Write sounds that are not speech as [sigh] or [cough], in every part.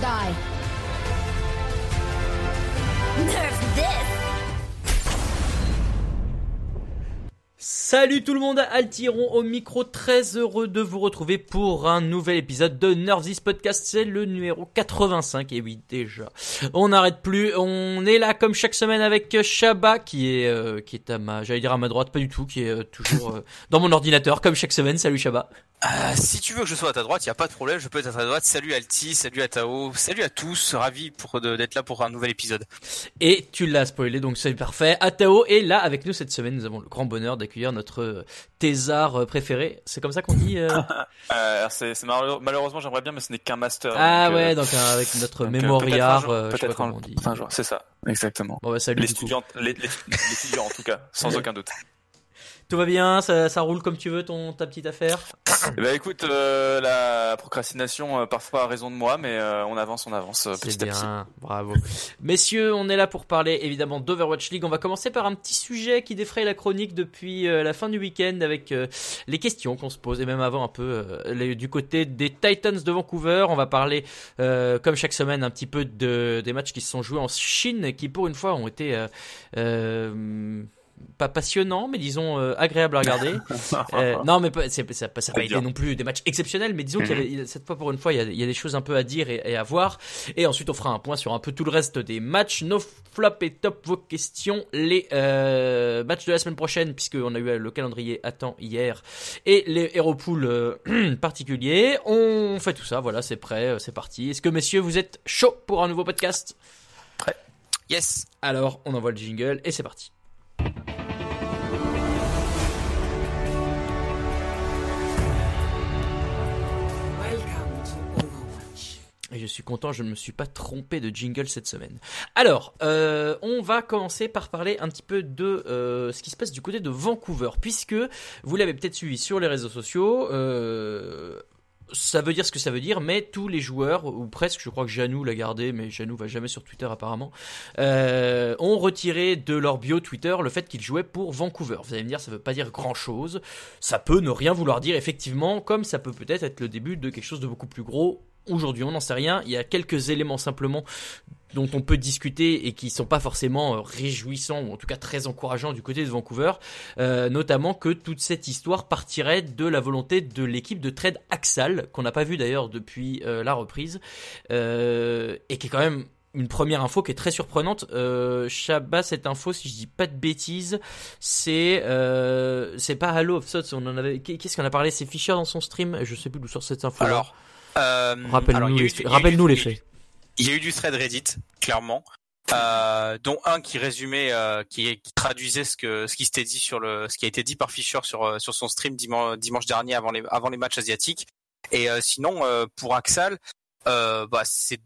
die. Salut tout le monde, Altiron au micro, très heureux de vous retrouver pour un nouvel épisode de Nerf This Podcast, c'est le numéro 85, et oui déjà, on n'arrête plus, on est là comme chaque semaine avec Shaba qui est, euh, qui est à ma, j'allais dire à ma droite, pas du tout, qui est euh, toujours euh, [laughs] dans mon ordinateur comme chaque semaine, salut Shaba. Si tu veux que je sois à ta droite, il y a pas de problème, je peux être à ta droite. Salut Alti, salut à Tao, salut à tous, ravi pour d'être là pour un nouvel épisode. Et tu l'as spoilé, donc c'est parfait. Atao est là avec nous cette semaine. Nous avons le grand bonheur d'accueillir notre thésard préféré. C'est comme ça qu'on dit. Euh... [laughs] euh c'est malheureusement j'aimerais bien, mais ce n'est qu'un master. Ah ouais, donc avec notre donc, mémoriard. Peut-être un, un, jour, c'est ça, exactement. Bon bah salut. L'étudiant, l'étudiant en tout cas, sans aucun doute. Tout va bien, ça, ça, roule comme tu veux ton ta petite affaire. bah [coughs] écoute, euh, la procrastination euh, parfois a raison de moi, mais euh, on avance, on avance petit bien, à petit. Bravo, messieurs, on est là pour parler évidemment d'Overwatch League. On va commencer par un petit sujet qui défraye la chronique depuis la fin du week-end avec les questions qu'on se pose et même avant un peu les, du côté des Titans de Vancouver. On va parler comme chaque semaine un petit peu de des matchs qui se sont joués en Chine et qui pour une fois ont été pas passionnant, mais disons euh, agréable à regarder. [laughs] euh, non, mais pas, ça n'a pas été non plus des matchs exceptionnels, mais disons qu'il y avait, cette fois pour une fois, il y, a, il y a des choses un peu à dire et, et, à voir. Et ensuite, on fera un point sur un peu tout le reste des matchs. Nos flops et top vos questions, les euh, matchs de la semaine prochaine, puisqu'on a eu le calendrier à temps hier, et les Hero euh, [clears throat] particuliers. On fait tout ça, voilà, c'est prêt, c'est parti. Est-ce que messieurs, vous êtes chaud pour un nouveau podcast? Prêt. Yes. Alors, on envoie le jingle et c'est parti. Et je suis content, je ne me suis pas trompé de jingle cette semaine. Alors, euh, on va commencer par parler un petit peu de euh, ce qui se passe du côté de Vancouver, puisque vous l'avez peut-être suivi sur les réseaux sociaux. Euh, ça veut dire ce que ça veut dire, mais tous les joueurs, ou presque, je crois que Janou l'a gardé, mais Janou va jamais sur Twitter apparemment, ont retiré de leur bio Twitter le fait qu'ils jouaient pour Vancouver. Vous allez me dire, ça veut pas dire grand chose. Ça peut ne rien vouloir dire, effectivement, comme ça peut peut-être être le début de quelque chose de beaucoup plus gros aujourd'hui, on n'en sait rien. Il y a quelques éléments simplement dont on peut discuter et qui sont pas forcément euh, réjouissants ou en tout cas très encourageants du côté de Vancouver, euh, notamment que toute cette histoire partirait de la volonté de l'équipe de trade Axal qu'on n'a pas vu d'ailleurs depuis euh, la reprise et qui est quand même une première info qui est très surprenante. Euh, cette info, si je dis pas de bêtises, c'est c'est pas Halo of Thoughts. On en avait. Qu'est-ce qu'on a parlé? C'est Fischer dans son stream? Je sais plus d'où sort cette info. Alors, rappelle-nous les, rappelle les faits. Il y a eu du thread Reddit, clairement. Euh, dont un qui résumait, euh, qui, qui, traduisait ce que ce qui s'était dit sur le, ce qui a été dit par Fischer sur euh, sur son stream dimanche, dimanche dernier avant les avant les matchs asiatiques. Et euh, sinon euh, pour Axal, bah c'est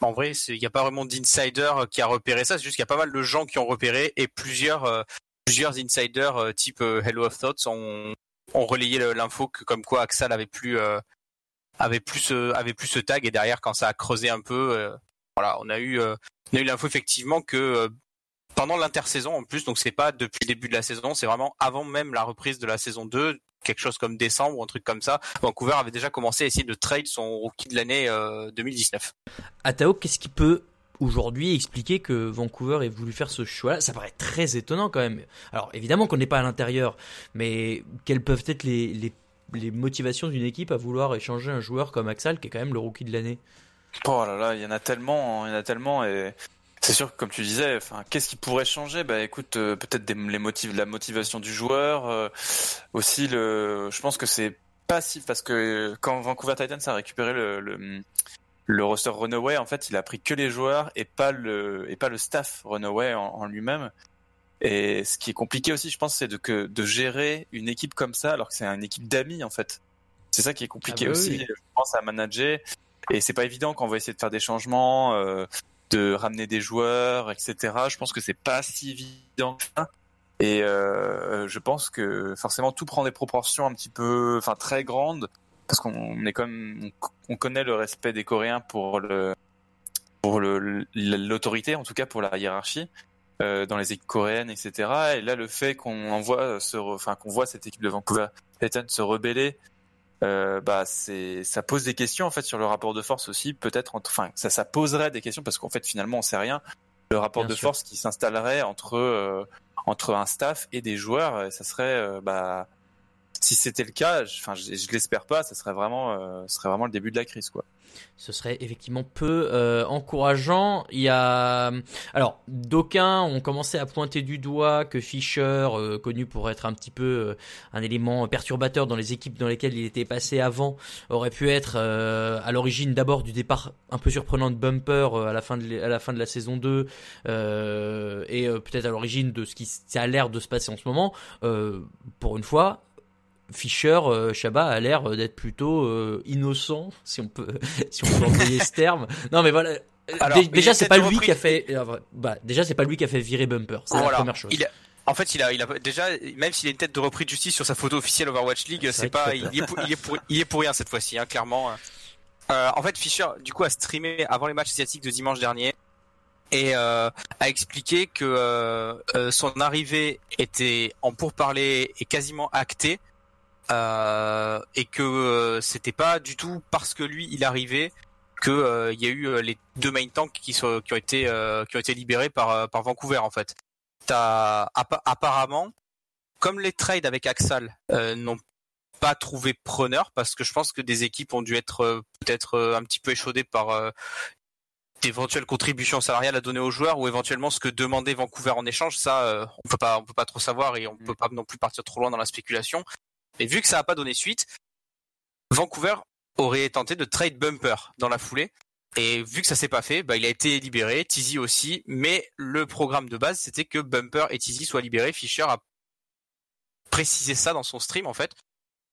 en vrai il n'y a pas vraiment d'insider qui a repéré ça. C'est juste qu'il y a pas mal de gens qui ont repéré et plusieurs plusieurs insiders type Hello of Thoughts ont ont relayé l'info que comme quoi Axal avait plus avait plus avait plus ce tag et derrière quand ça a creusé un peu voilà on a eu on a eu l'info effectivement que euh, pendant l'intersaison en plus, donc c'est pas depuis le début de la saison, c'est vraiment avant même la reprise de la saison 2, quelque chose comme décembre ou un truc comme ça, Vancouver avait déjà commencé à essayer de trade son rookie de l'année euh, 2019. Atao, qu'est-ce qui peut aujourd'hui expliquer que Vancouver ait voulu faire ce choix Ça paraît très étonnant quand même. Alors évidemment qu'on n'est pas à l'intérieur, mais quelles peuvent être les, les motivations d'une équipe à vouloir échanger un joueur comme Axel, qui est quand même le rookie de l'année Oh là là, il y en a tellement, il y en a tellement et c'est sûr que comme tu disais, enfin, qu'est-ce qui pourrait changer? Bah écoute, euh, peut-être les motifs, la motivation du joueur, euh, aussi le, je pense que c'est passif parce que quand Vancouver Titans a récupéré le, le, roster Runaway, en fait, il a pris que les joueurs et pas le et pas le staff Runaway en lui-même. Et ce qui est compliqué aussi, je pense, c'est de que de gérer une équipe comme ça alors que c'est une équipe d'amis en fait. C'est ça qui est compliqué Ah bah aussi, oui. je pense, à manager. Et c'est pas évident quand on va essayer de faire des changements, euh, de ramener des joueurs, etc. Je pense que c'est pas si évident que ça. Et euh, je pense que forcément tout prend des proportions un petit peu, enfin très grandes, parce qu'on est comme, on connaît le respect des Coréens pour le, pour le l'autorité, en tout cas pour la hiérarchie euh, dans les équipes coréennes, etc. Et là, le fait qu'on envoie, se, enfin qu'on voit cette équipe de Vancouver Titans se rebeller euh, bah c'est ça pose des questions en fait sur le rapport de force aussi peut-être enfin ça ça poserait des questions parce qu'en fait finalement on sait rien le rapport Bien de sûr. force qui s'installerait entre euh, entre un staff et des joueurs euh, ça serait euh, bah si c'était le cas je- enfin je, je l'espère pas ça serait vraiment euh, ce serait vraiment le début de la crise quoi Ce serait effectivement peu euh, encourageant. Il y a, alors, d'aucuns ont commencé à pointer du doigt que Fischer, euh, connu pour être un petit peu euh, un élément perturbateur dans les équipes dans lesquelles il était passé avant, aurait pu être euh, à l'origine d'abord du départ un peu surprenant de Bumper à la fin de la saison 2 euh, et peut-être à l'origine de ce qui a l'air de se passer en ce moment. Pour une fois. Fischer, euh, Chabat a l'air d'être plutôt euh, innocent, si on peut, [laughs] si on peut employer ce terme. Non, mais voilà. Alors, Dé- il déjà, c'est pas lui repris- qui a fait. euh, Bah, déjà, c'est pas lui qui a fait virer Bumper. C'est la Voilà. première chose. Il a- En fait, il a, il a déjà, même s'il a une tête de repris de justice sur sa photo officielle Overwatch League, C'est c'est pas, il est, pour, il est pour, il est pour rien cette fois-ci, hein, clairement. Euh, en fait, Fischer, du coup, a streamé avant les matchs asiatiques de dimanche dernier et euh, a expliqué que euh, euh, son arrivée était en pourparlers et quasiment actée euh, et que euh, c'était pas du tout parce que lui il arrivait que euh, il y a eu euh, les deux main tanks qui, sont, qui ont été euh, qui ont été libérés par euh, par Vancouver en fait. T'as appa- apparemment comme les trades avec Axal euh, n'ont pas trouvé preneur parce que je pense que des équipes ont dû être euh, peut-être euh, un petit peu échaudées par euh, d'éventuelles contributions salariales à donner aux joueurs ou éventuellement ce que demandait Vancouver en échange. Ça euh, on peut pas on peut pas trop savoir et on peut pas non plus partir trop loin dans la spéculation et vu que ça a pas donné suite Vancouver aurait tenté de trade Bumper dans la foulée. Et vu que ça s'est pas fait bah, il a été libéré Tizi aussi. Mais le programme de base c'était que Bumper et Tizi soient libérés. Fischer a précisé ça dans son stream en fait.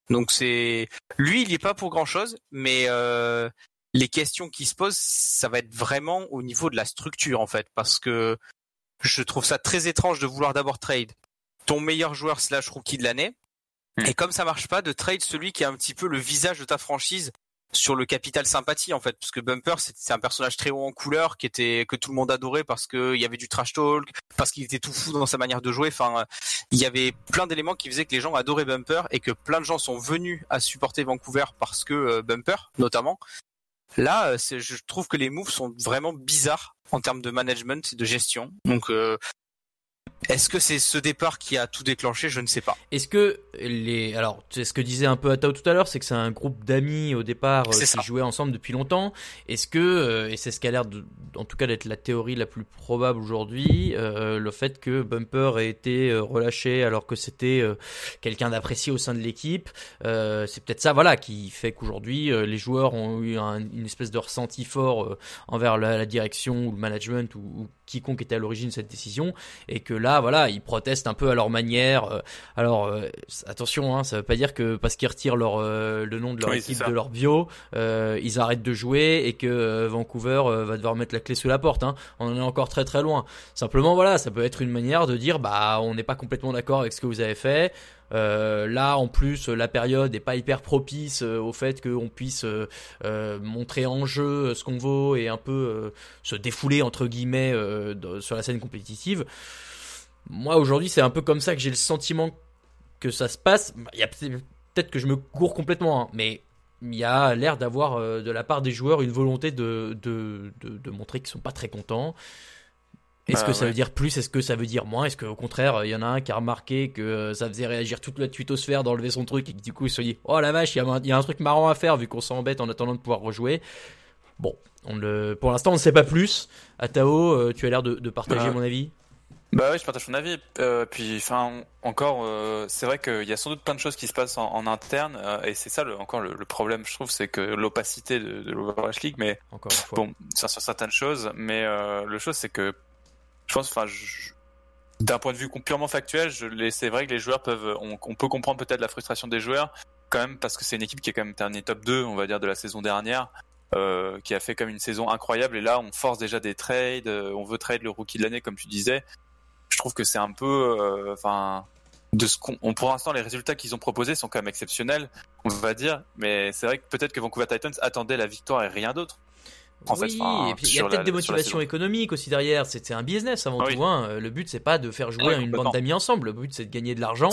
Donc c'est lui il y est pas pour grand chose mais euh, les questions qui se posent, ça va être vraiment au niveau de la structure en fait, parce que je trouve ça très étrange de vouloir d'abord trade ton meilleur joueur slash rookie de l'année, Mm. et comme ça marche pas, de trade celui qui a un petit peu le visage de ta franchise sur le capital sympathie en fait, parce que Bumper c'est un personnage très haut en couleur qui était que tout le monde adorait parce que il y avait du trash talk, parce qu'il était tout fou dans sa manière de jouer. Enfin, il y avait plein d'éléments qui faisaient que les gens adoraient Bumper et que plein de gens sont venus à supporter Vancouver parce que euh, Bumper notamment. Là, euh, je trouve que les moves sont vraiment bizarres en termes de management de gestion. Donc, euh, est-ce que c'est ce départ qui a tout déclenché? Je ne sais pas. Est-ce que les alors c'est ce que disait un peu Atao tout à l'heure, c'est que c'est un groupe d'amis au départ euh, qui ça. jouaient ensemble depuis longtemps. Est-ce que euh, et c'est ce qui a l'air de, en tout cas d'être la théorie la plus probable aujourd'hui, euh, le fait que Bumper ait été relâché alors que c'était quelqu'un d'apprécié au sein de l'équipe, c'est peut-être ça voilà qui fait qu'aujourd'hui les joueurs ont eu un- une espèce de ressenti fort envers la, la direction ou le management ou, ou quiconque était à l'origine de cette décision et que là voilà ils protestent un peu à leur manière. euh, alors euh, attention, hein, ça veut pas dire que parce qu'ils retirent leur euh, le nom de leur Oui, équipe de leur bio, euh, ils arrêtent de jouer et que Vancouver va devoir mettre la clé sous la porte. Hein. On en est encore très très loin. Simplement voilà, ça peut être une manière de dire bah on n'est pas complètement d'accord avec ce que vous avez fait. Euh, là, en plus, la période n'est pas hyper propice euh, au fait qu'on puisse euh, montrer en jeu ce qu'on vaut et un peu se défouler entre guillemets de- sur la scène compétitive. Moi, aujourd'hui, c'est un peu comme ça que j'ai le sentiment que ça se passe. Il y a peut- peut-être que je me cours complètement, hein, mais il y a l'air d'avoir euh, de la part des joueurs une volonté de, de, de, de montrer qu'ils sont pas très contents. Est-ce Bah, que ça ouais. veut dire plus? Est-ce que ça veut dire moins? Est-ce qu'au contraire, il y en a un qui a remarqué que euh, ça faisait réagir toute la twittosphère d'enlever son truc et que du coup il se dit Oh la vache, il y, a un- il y a un truc marrant à faire vu qu'on s'embête en attendant de pouvoir rejouer. Bon, on le, pour l'instant on ne sait pas plus. Atao, euh, tu as l'air de, de partager Bah, mon avis. Bah oui, je partage ton avis. Euh, puis, enfin, encore, euh, c'est vrai qu'il y a sans doute plein de choses qui se passent en, en interne, euh, et c'est ça le, encore le, le problème, je trouve, c'est que l'opacité de, de l'Overwatch League, mais Encore une fois. bon, sur, sur certaines choses, mais euh, le chose c'est que je pense, enfin, d'un point de vue purement factuel, c'est vrai que les joueurs peuvent, on, on peut comprendre peut-être la frustration des joueurs, quand même, parce que c'est une équipe qui est quand même terminée top 2, on va dire, de la saison dernière. euh, qui a fait comme une saison incroyable et là on force déjà des trades, euh, on veut trade le rookie de l'année comme tu disais. Je trouve que c'est un peu, euh, enfin, de ce qu'on, on- pour l'instant les résultats qu'ils ont proposés sont quand même exceptionnels, on va dire, mais c'est vrai que peut-être que Vancouver Titans attendait la victoire et rien d'autre. En fait, oui, enfin, et puis il y a peut-être des motivations économiques aussi derrière. C'est un business avant Oui. tout. Hein. Le but, c'est pas de faire jouer Ouais, une bande d'amis ensemble. Le but, c'est de gagner de l'argent.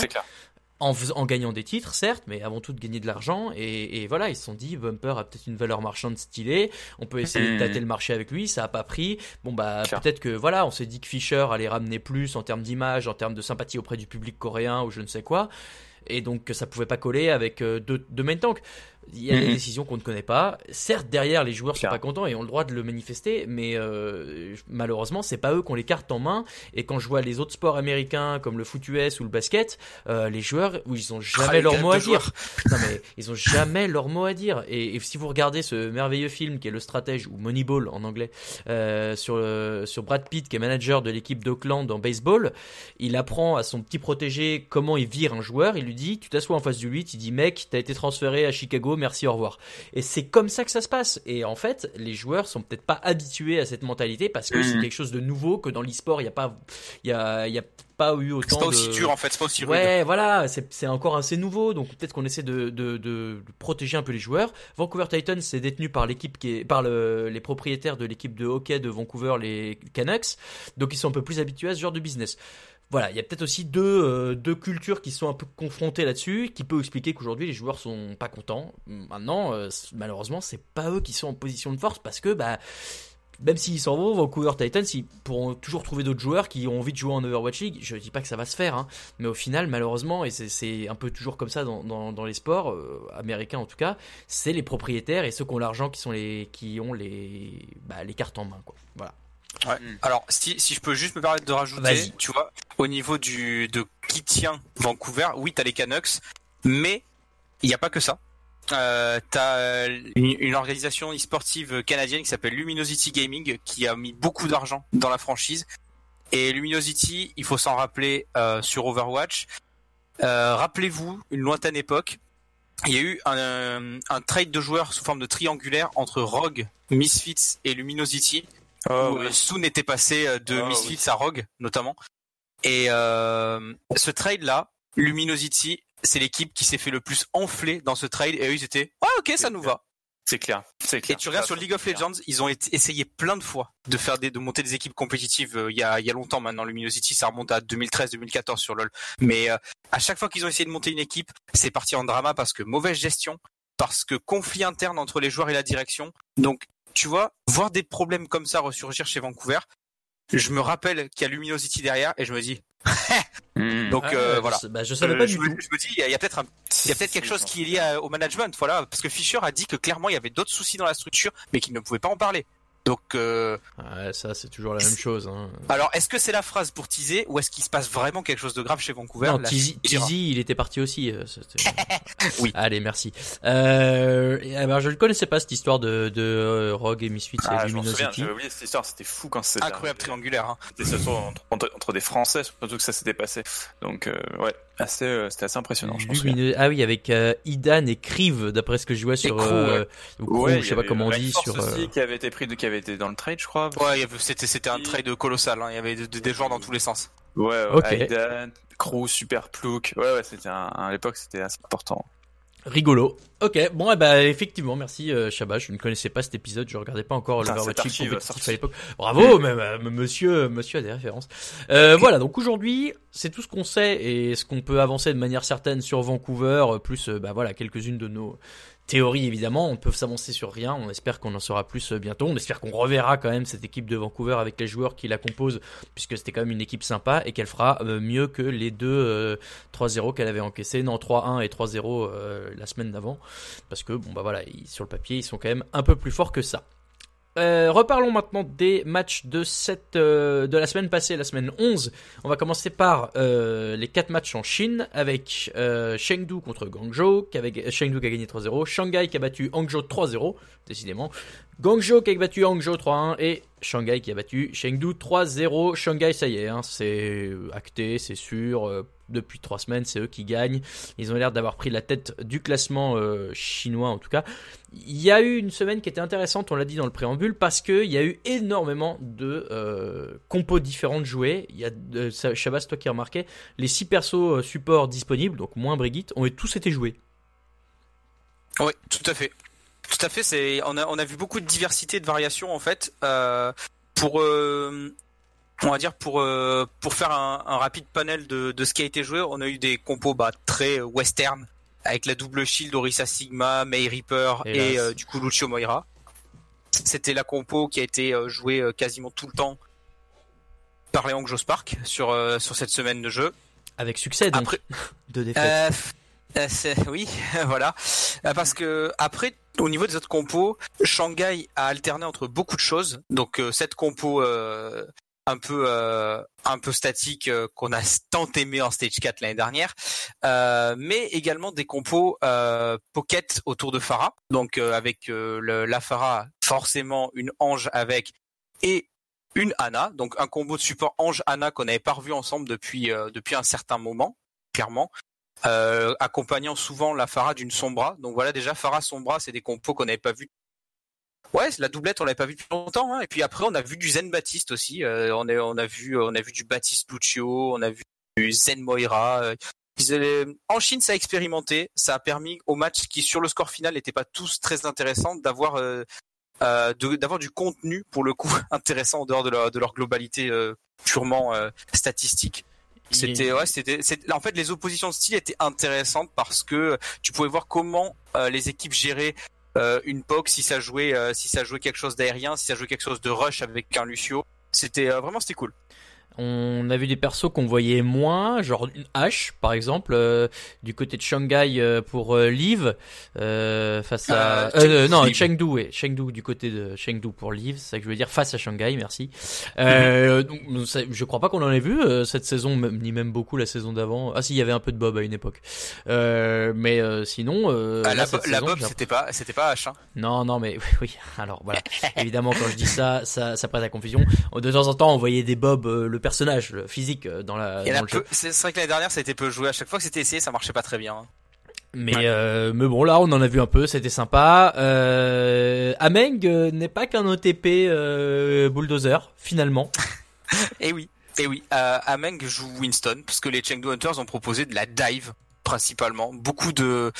En, en gagnant des titres, certes, mais avant tout de gagner de l'argent. Et, et voilà, ils se sont dit, Bumper a peut-être une valeur marchande stylée, on peut essayer de Mhm. tâter le marché avec lui, ça a pas pris. Bon bah peut-être que voilà, on s'est dit que Fisher allait ramener plus en termes d'image, en termes de sympathie auprès du public coréen ou je ne sais quoi. Et donc que ça pouvait pas coller avec euh, deux, deux main tanks. Il y a des Mhm. décisions qu'on ne connaît pas. Certes, derrière, les joueurs sont Clair. pas contents et ont le droit de le manifester, mais euh, malheureusement, c'est pas eux qui ont les cartes en main. Et quand je vois les autres sports américains comme le foot US ou le basket, euh, les joueurs, où ils ont jamais leur mot à dire. Non mais ils ont jamais leur mot à dire. Et, et si vous regardez ce merveilleux film qui est le stratège ou Moneyball en anglais euh, sur le- sur Brad Pitt qui est manager de l'équipe d'Oakland en baseball, il apprend à son petit protégé comment il vire un joueur. Il lui dit tu t'assois en face de lui, tu dis mec t'as été transféré à Chicago, merci au revoir. Et c'est comme ça que ça se passe. Et en fait les joueurs sont peut-être pas habitués à cette mentalité parce que c'est quelque chose de nouveau que dans l'e-sport il y a pas il y a il y a pas eu autant C'est pas aussi de- dur en fait, c'est pas aussi rude. Ouais, voilà, c'est encore assez nouveau, donc peut-être qu'on essaie de, de, de- de protéger un peu les joueurs. Vancouver Titans, c'est détenu par l'équipe qui est, par le- les propriétaires de l'équipe de hockey de Vancouver, les Canucks, donc ils sont un peu plus habitués à ce genre de business. Voilà, il y a peut-être aussi deux, euh, deux cultures qui sont un peu confrontées là-dessus, qui peut expliquer qu'aujourd'hui les joueurs sont pas contents. Maintenant, euh, malheureusement, c'est pas eux qui sont en position de force parce que bah même s'ils s'en vont, Vancouver Titans, ils pourront toujours trouver d'autres joueurs qui ont envie de jouer en Overwatch League. Je dis pas que ça va se faire, hein, mais au final, malheureusement, et c'est- un peu toujours comme ça dans, dans, les sports euh, américains en tout cas, c'est les propriétaires et ceux qui ont l'argent qui sont qui ont les bah, les cartes en main, quoi. Voilà. Ouais. Alors, si, si je peux juste me permettre de rajouter, tu vois, au niveau du de qui tient Vancouver, oui, t'as les Canucks, mais il n'y a pas que ça. Euh, t'as une, une organisation e-sportive canadienne qui s'appelle Luminosity Gaming qui a mis beaucoup d'argent dans la franchise. Et Luminosity, il faut s'en rappeler euh, sur Overwatch. Euh, Rappelez-vous, une lointaine époque, il y a eu un, un trade de joueurs sous forme de triangulaire entre Rogue, Misfits et Luminosity Oh, où oui. Soon était passé euh, de Ah, Misfits à Rogue, notamment. Et euh, ce trade-là, Luminosity, c'est l'équipe qui s'est fait le plus enfler dans ce trade. Et eux, ils étaient, ah ok, ça nous va. C'est clair. C'est Et clair. tu regardes sur League of clair. Legends, ils ont essayé plein de fois de faire des, de monter des équipes compétitives. euh, il y a, il y a longtemps maintenant, Luminosity, ça remonte à 2013-2014 sur LoL. Mais euh, à chaque fois qu'ils ont essayé de monter une équipe, c'est parti en drama parce que mauvaise gestion, parce que conflit interne entre les joueurs et la direction. Donc, tu vois, voir des problèmes comme ça ressurgir chez Vancouver, je me rappelle qu'il y a Luminosity derrière et je me dis, Mhm. [laughs] donc Ah, euh, je voilà. sais- bah, je savais Euh, pas je, me, tout. je me dis, il y a- peut-être un il y a peut-être quelque chose qui est lié à- au management, voilà, parce que Fischer a dit que clairement il y avait d'autres soucis dans la structure, mais qu'il ne pouvait pas en parler. Donc, euh, Ouais, ça c'est toujours la même chose. Hein. alors est-ce que c'est la phrase pour teaser ou est-ce qu'il se passe vraiment quelque chose de grave chez Vancouver? Non, Tizi, il était parti aussi. euh, [laughs] Oui. Allez, merci. Euh, alors, je ne connaissais pas cette histoire de, de Rogue et Misfits Ah, et je m'en souviens, Luminosity. j'avais oublié cette histoire, c'était fou quand c'était Incroyable triangulaire. Hein. C'était surtout entre, entre, entre des Français, surtout que ça s'était passé. Donc, euh, ouais, assez, euh, c'était assez impressionnant, je pense. Lumineux- Ah oui, avec euh, Idan et Kriv, d'après ce que je vois sur. Crew, euh, ou Crew, je sais pas comment on dit. Sur, aussi euh, qui avait été pris, de, qui avait été dans le trade, je crois. Ouais, c'était c'était un trade colossal. Hein. Il y avait de- de- des joueurs dans tous les sens. Ouais, ouais, Ok. Aidan, Crew, Super Plouk. Ouais, ouais, c'était un, à l'époque, c'était assez important. Rigolo. Ok, bon, eh ben, effectivement, merci euh, Shabba. Je ne connaissais pas cet épisode, je regardais pas encore compétitif sortie. à l'époque. Bravo, mais, mais- mais monsieur, monsieur a des références. Euh, voilà, donc aujourd'hui, c'est tout ce qu'on sait et ce qu'on peut avancer de manière certaine sur Vancouver, euh, plus euh, bah voilà quelques-unes de nos théories évidemment. On peut s'avancer sur rien. On espère qu'on en saura plus euh, bientôt. On espère qu'on reverra quand même cette équipe de Vancouver avec les joueurs qui la composent, puisque c'était quand même une équipe sympa et qu'elle fera euh, mieux que les deux euh, 3-0 qu'elle avait encaissé, non 3-1 et 3-0 euh, la semaine d'avant, parce que bon bah voilà, sur le papier ils sont quand même un peu plus forts que ça. Euh, reparlons maintenant des matchs de cette euh, de la semaine passée, la semaine 11. On va commencer par euh, les quatre matchs en Chine avec Chengdu contre Guangzhou, qui Chengdu qui a gagné 3-0, Shanghai qui a battu Hangzhou 3-0, décidément, Guangzhou qui a battu Hangzhou 3-1 et Shanghai qui a battu Chengdu 3-0. Shanghai, ça y est, hein, c'est acté, c'est sûr. Depuis trois semaines, c'est eux qui gagnent. Ils ont l'air d'avoir pris la tête du classement euh, chinois en tout cas. Il y a eu une semaine qui était intéressante, on l'a dit dans le préambule, parce qu'il y a eu énormément de euh, compos différentes jouées. Il y a, euh, toi qui as remarqué, les six persos euh, supports disponibles, donc moins Brigitte, ont tous été joués. Oui, tout à fait. Tout à fait. On a on a vu beaucoup de diversité, de variations en fait. Pour on va dire pour euh, pour faire un, un rapide panel de, de ce qui a été joué, on a eu des compos bah, très western avec la double shield Orisa Sigma, May Reaper et euh, du coup Lucio Moira. C'était la compo qui a été euh, jouée euh, quasiment tout le temps par Léon Spark sur euh, sur cette semaine de jeu. Avec succès, donc, Après, [laughs] de défaite. euh, euh, [laughs] oui, [laughs] voilà. Parce que après, au niveau des autres compos, Shanghai a alterné entre beaucoup de choses. Donc euh, cette compo euh, un peu euh, un peu statique euh, qu'on a [laughs] tant aimé en stage 4 l'année dernière, euh, mais également des compos euh, pocket autour de Farah. Donc euh, avec euh, le, la Farah, forcément une Ange avec et une Anna, donc un combo de support Ange Anna qu'on n'avait pas revu ensemble depuis depuis un certain moment, clairement accompagnant souvent la Farah d'une Sombra. Donc voilà, déjà Farah Sombra, c'est des compos qu'on n'avait pas vu. Ouais, la doublette, on l'avait pas vu depuis longtemps. Hein. Et puis après, on a vu du Zen Baptiste aussi. Euh, on, est, on a vu, on a vu du Baptiste Lucio, on a vu du Zen Moira. Euh, avaient- En Chine, ça a expérimenté. Ça a permis aux matchs qui, sur le score final, n'étaient pas tous très intéressants, d'avoir euh, euh, d'avoir du contenu pour le coup [laughs] intéressant en dehors de leur, de leur globalité euh, purement euh, statistique. C'était ouais, c'était en fait les oppositions de style étaient intéressantes parce que tu pouvais voir comment euh, les équipes géraient euh, une POC si ça jouait euh, si ça jouait quelque chose d'aérien, si ça jouait quelque chose de rush avec un Lucio. C'était euh, vraiment c'était cool. On a vu des persos qu'on voyait moins, genre une H par exemple, euh, du côté de Shanghai euh, pour euh, Liv, euh, face à... Non. Chengdu, ouais, Chengdu du côté de Chengdu pour Liv, c'est ça que je veux dire, face à Shanghai, merci. Donc, ça- je crois pas qu'on en ait vu cette saison, même- ni même beaucoup la saison d'avant. Ah si, il y avait un peu de Bob à une époque. Mais sinon... Ah, là, la, cette la saison, Bob c'était pas c'était pas H. Hein. non, non, mais oui, [laughs] oui. Alors voilà. Évidemment, quand je dis ça, ça, ça prête à confusion. De temps en temps, on voyait des Bob, euh, le personnage le physique euh, dans la. Il. C'est vrai que l'année dernière ça a été peu joué. À chaque fois que c'était essayé, ça marchait pas très bien. hein. Mais Ouais. euh, mais bon, là, on en a vu un peu. C'était sympa. Euh, Ameng euh, n'est pas qu'un OTP euh, bulldozer finalement. [laughs] Et oui, et oui. Euh, Ameng joue Winston parce que les Chengdu Hunters ont proposé de la dive principalement. Beaucoup de.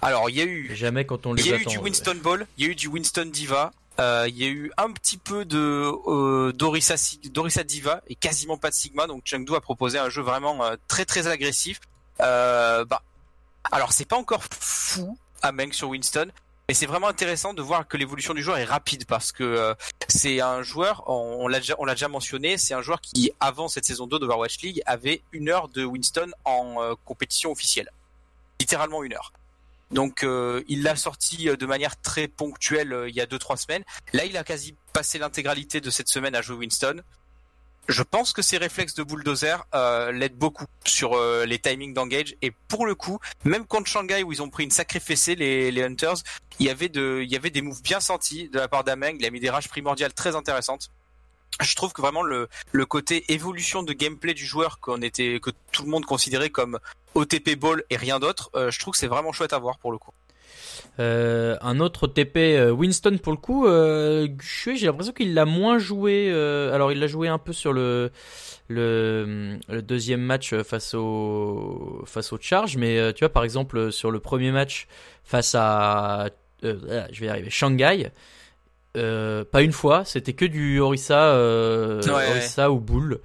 Alors il y a eu Jamais quand on Il les y a eu du Winston Ball, il y a eu du Winston Diva, euh, il y a eu un petit peu de euh, Dorisa, Diva et quasiment pas de Sigma. Donc Chengdu a proposé un jeu vraiment euh, très très agressif. Euh, bah, alors c'est pas encore fou à Meng sur Winston, mais c'est vraiment intéressant de voir que l'évolution du joueur est rapide parce que euh, c'est un joueur, on, l'a déjà, mentionné, c'est un joueur qui avant cette saison 2 d'Overwatch League avait une heure de Winston en compétition officielle, littéralement une heure. Donc euh, il l'a sorti euh, de manière très ponctuelle euh, il y a 2-3 semaines. Là il a quasi passé l'intégralité de cette semaine à jouer Winston. Je pense que ces réflexes de bulldozer l'aident beaucoup sur les timings d'engage et pour le coup, même contre Shanghai où ils ont pris une sacrée fessée les, les Hunters, il y avait de, il y avait des moves bien sentis de la part d'Ameng. Il a mis des rages primordiales très intéressantes. Je trouve que vraiment le, côté évolution de gameplay du joueur qu'on était, que tout le monde considérait comme OTP ball et rien d'autre, euh, je trouve que c'est vraiment chouette à voir pour le coup. Euh, un autre TP euh, Winston pour le coup, euh, j'ai l'impression qu'il l'a moins joué. alors il l'a joué un peu sur le deuxième match face au face au Charge, mais tu vois par exemple sur le premier match face à je vais y arriver Shanghai. Euh, pas une fois, c'était que du Orisa, euh, Ouais, ouais. Orisa ou Bull.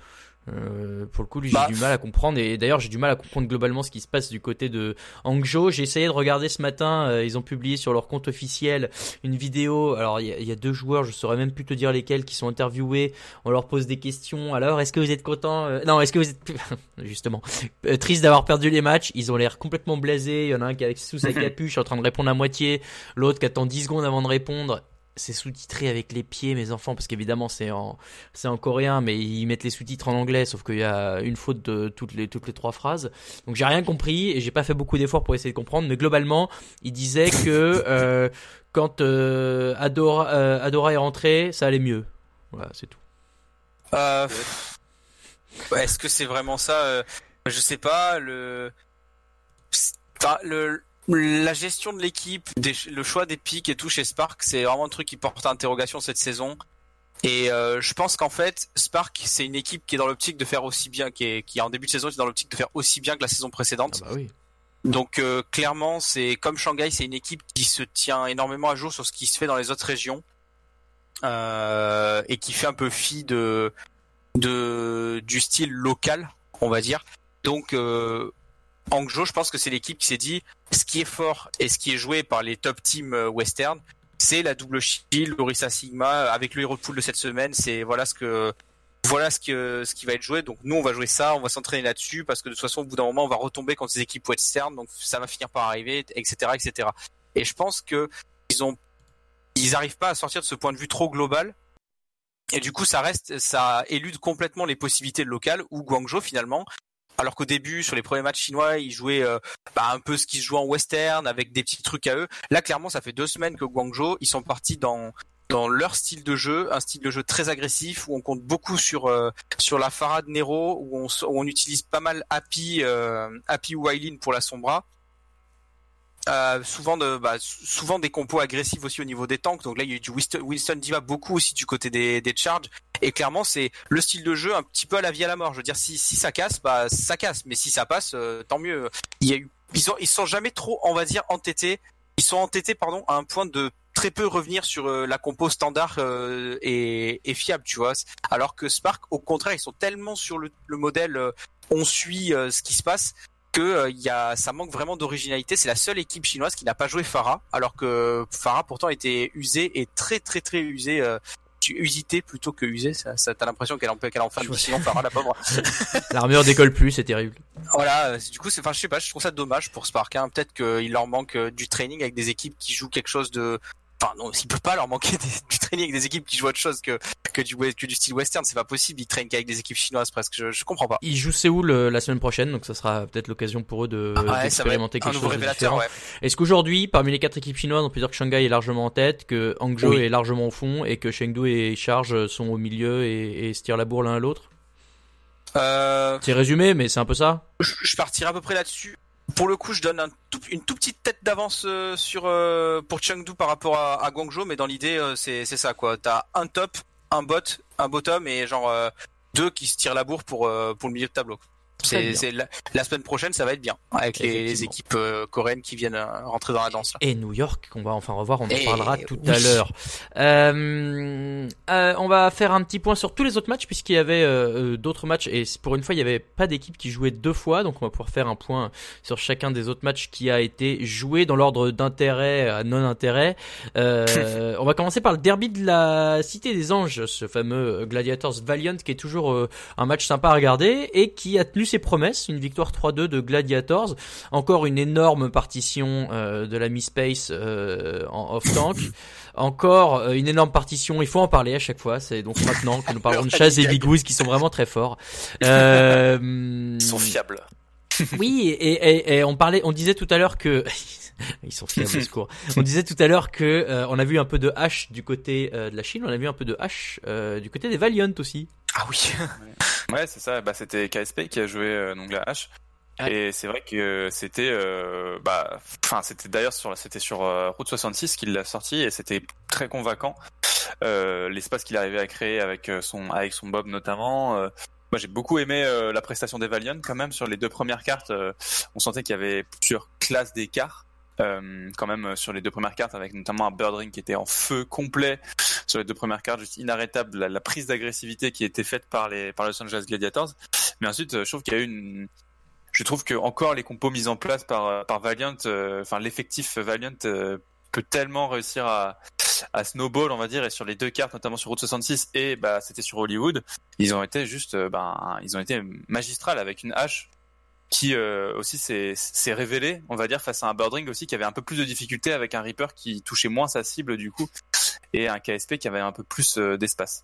Euh, pour le coup, lui, j'ai Bah, du mal à comprendre. Et d'ailleurs, j'ai du mal à comprendre globalement ce qui se passe du côté de Hangzhou. J'ai essayé de regarder ce matin. euh, ils ont publié sur leur compte officiel une vidéo. Alors, il y, a- il y a deux joueurs, je saurais même plus te dire lesquels, qui sont interviewés. On leur pose des questions. Alors, est-ce que vous êtes content Euh, Non, est-ce que vous êtes [laughs] justement euh, triste d'avoir perdu les matchs Ils ont l'air complètement blasés. Il y en a un qui est avec sous sa [laughs] capuche, en train de répondre à moitié. L'autre qui attend 10 secondes avant de répondre. C'est sous-titré avec les pieds, mes enfants, parce qu'évidemment c'est en c'est en coréen, mais ils mettent les sous-titres en anglais, sauf qu'il y a une faute de toutes les toutes les trois phrases. Donc j'ai rien compris et j'ai pas fait beaucoup d'efforts pour essayer de comprendre, mais globalement, il disait que euh, quand euh, Adora euh, Adora est rentré, ça allait mieux. Voilà, c'est tout. Euh, Est-ce que c'est vraiment ça euh, Je sais pas. Le, le, la gestion de l'équipe, le choix des pics et tout chez Spark, c'est vraiment un truc qui porte à interrogation cette saison. Et euh, je pense qu'en fait, Spark, c'est une équipe qui est dans l'optique de faire aussi bien, qui est, qui en début de saison, qui est dans l'optique de faire aussi bien que la saison précédente. Ah bah oui. Donc euh, clairement, c'est comme Shanghai, c'est une équipe qui se tient énormément à jour sur ce qui se fait dans les autres régions euh, et qui fait un peu fi de de du style local, on va dire. Donc euh, Hangzhou, je pense que c'est l'équipe qui s'est dit ce qui est fort et ce qui est joué par les top teams euh, western, c'est la double shield, l'Orisa Sigma avec le hero pool de cette semaine. C'est voilà ce que voilà ce que ce qui va être joué. Donc nous on va jouer ça, on va s'entraîner là-dessus parce que de toute façon au bout d'un moment on va retomber contre ces équipes western, donc ça va finir par arriver, etc., etc. Et je pense que ils ont ils arrivent pas à sortir de ce point de vue trop global. Et du coup, ça reste, ça élude complètement les possibilités locales où Guangzhou finalement, alors qu'au début, sur les premiers matchs chinois, ils jouaient euh, bah, un peu ce qui se joue en western avec des petits trucs à eux. Là, clairement, ça fait deux semaines que Guangzhou, ils sont partis dans leur style de jeu, un style de jeu très agressif où on compte beaucoup sur euh, sur la Farad Nero, où on, où utilise pas mal Happy euh, Happy Wylin pour la Sombra. Euh, bah, souvent des compos agressifs aussi au niveau des tanks donc là il y a eu du Winston, Winston Diva beaucoup aussi du côté des, des charges et clairement c'est le style de jeu un petit peu à la vie à la mort je veux dire si, si ça casse bah ça casse mais si ça passe euh, tant mieux il y a eu ils ont ils sont jamais trop on va dire entêtés ils sont entêtés pardon à un point de très peu revenir sur euh, la compo standard euh, et, et, fiable tu vois alors que Spark au contraire ils sont tellement sur le, le modèle on suit ce qui se passe que il y a ça manque vraiment d'originalité. C'est la seule équipe chinoise qui n'a pas joué Farah, alors que Farah pourtant était usée et très très très usée. Euh, usité plutôt que usée, ça, ça t'as l'impression qu'elle en qu'elle en de mission Farah la pauvre. [laughs] L'armure décolle plus, c'est terrible. Voilà, du coup c'est enfin je sais pas, je trouve ça dommage pour Spark hein. peut-être qu'il leur manque du training avec des équipes qui jouent quelque chose de enfin non, il peut pas leur manquer des, du training avec des équipes qui jouent autre chose que que du que du style western, c'est pas possible. Ils traînent qu'avec des équipes chinoises presque. Je, je comprends pas. Ils jouent Séoul euh, la semaine prochaine, donc ça sera peut-être l'occasion pour eux de Ah ouais, d'expérimenter quelque chose de différent. Ouais. Est-ce qu'aujourd'hui, parmi les quatre équipes chinoises, on peut dire que Shanghai est largement en tête, que Hangzhou Oui. est largement au fond, et que Chengdu et Charge sont au milieu et, et se tirent la bourre l'un à l'autre? Euh, C'est résumé, mais c'est un peu ça? je, je partirai à peu près là-dessus. Pour le coup, je donne une tout petite tête d'avance euh, sur euh, pour Chengdu par rapport à, à Guangzhou, mais dans l'idée, euh, c'est ça quoi. T'as un top, un bot, un bottom et genre deux qui se tirent la bourre pour pour le milieu de tableau. C'est la, la semaine prochaine, ça va être bien avec les, équipes euh, coréennes qui viennent euh, rentrer dans la danse. Là. Et New York, qu'on va enfin revoir, on en Et parlera tout oui. à l'heure. Euh, euh, on va faire un petit point sur tous les autres matchs, puisqu'il y avait d'autres matchs, et pour une fois, il n'y avait pas d'équipe qui jouait deux fois, donc on va pouvoir faire un point sur chacun des autres matchs qui a été joué dans l'ordre d'intérêt à non-intérêt. Euh, [laughs] on va commencer par le derby de la Cité des Anges, ce fameux Gladiators Valiant, qui est toujours un match sympa à regarder, et qui a tenu ses promesses, une victoire 3-2 de Gladiators, encore une énorme partition euh, de la Mi Space euh, en off-tank. Encore euh, une énorme partition, il faut en parler à chaque fois, c'est donc maintenant que nous [laughs] parlons de Chaz et Bigouze qui sont vraiment très forts. Ils sont fiables. [laughs] oui, et, et, et on parlait, on disait tout à l'heure que [laughs] ils sont fiers au secours. On disait tout à l'heure que euh, on a vu un peu de H du côté euh, de la Chine, on a vu un peu de H euh, du côté des Valiant aussi. Ah oui. Ouais, c'est ça. Bah, c'était KSP qui a joué euh, donc la hache. Ouais. Et c'est vrai que c'était, euh, bah, enfin, c'était d'ailleurs sur, c'était sur euh, Route 66 qu'il l'a sorti et c'était très convaincant. Euh, L'espace qu'il arrivait à créer avec son, avec son Bob notamment. moi, j'ai beaucoup aimé la prestation des Valiant quand même sur les deux premières cartes. on sentait qu'il y avait plusieurs classes d'écart. Euh, quand même euh, sur les deux premières cartes avec notamment un Bird Ring qui était en feu complet. Sur les deux premières cartes juste inarrêtable la, prise d'agressivité qui était faite par les par Los Angeles Gladiators. Mais ensuite euh, je trouve qu'il y a eu une je trouve que encore les compos mis en place par par Valiant enfin l'effectif Valiant peut tellement réussir à à snowball on va dire et sur les deux cartes notamment sur Route 66 et bah c'était sur Hollywood ils ont été juste ben ils ont été magistrales avec une hache qui euh, aussi s'est révélé, on va dire, face à un Birdring aussi qui avait un peu plus de difficultés avec un Reaper qui touchait moins sa cible du coup, et un KSP qui avait un peu plus euh, d'espace.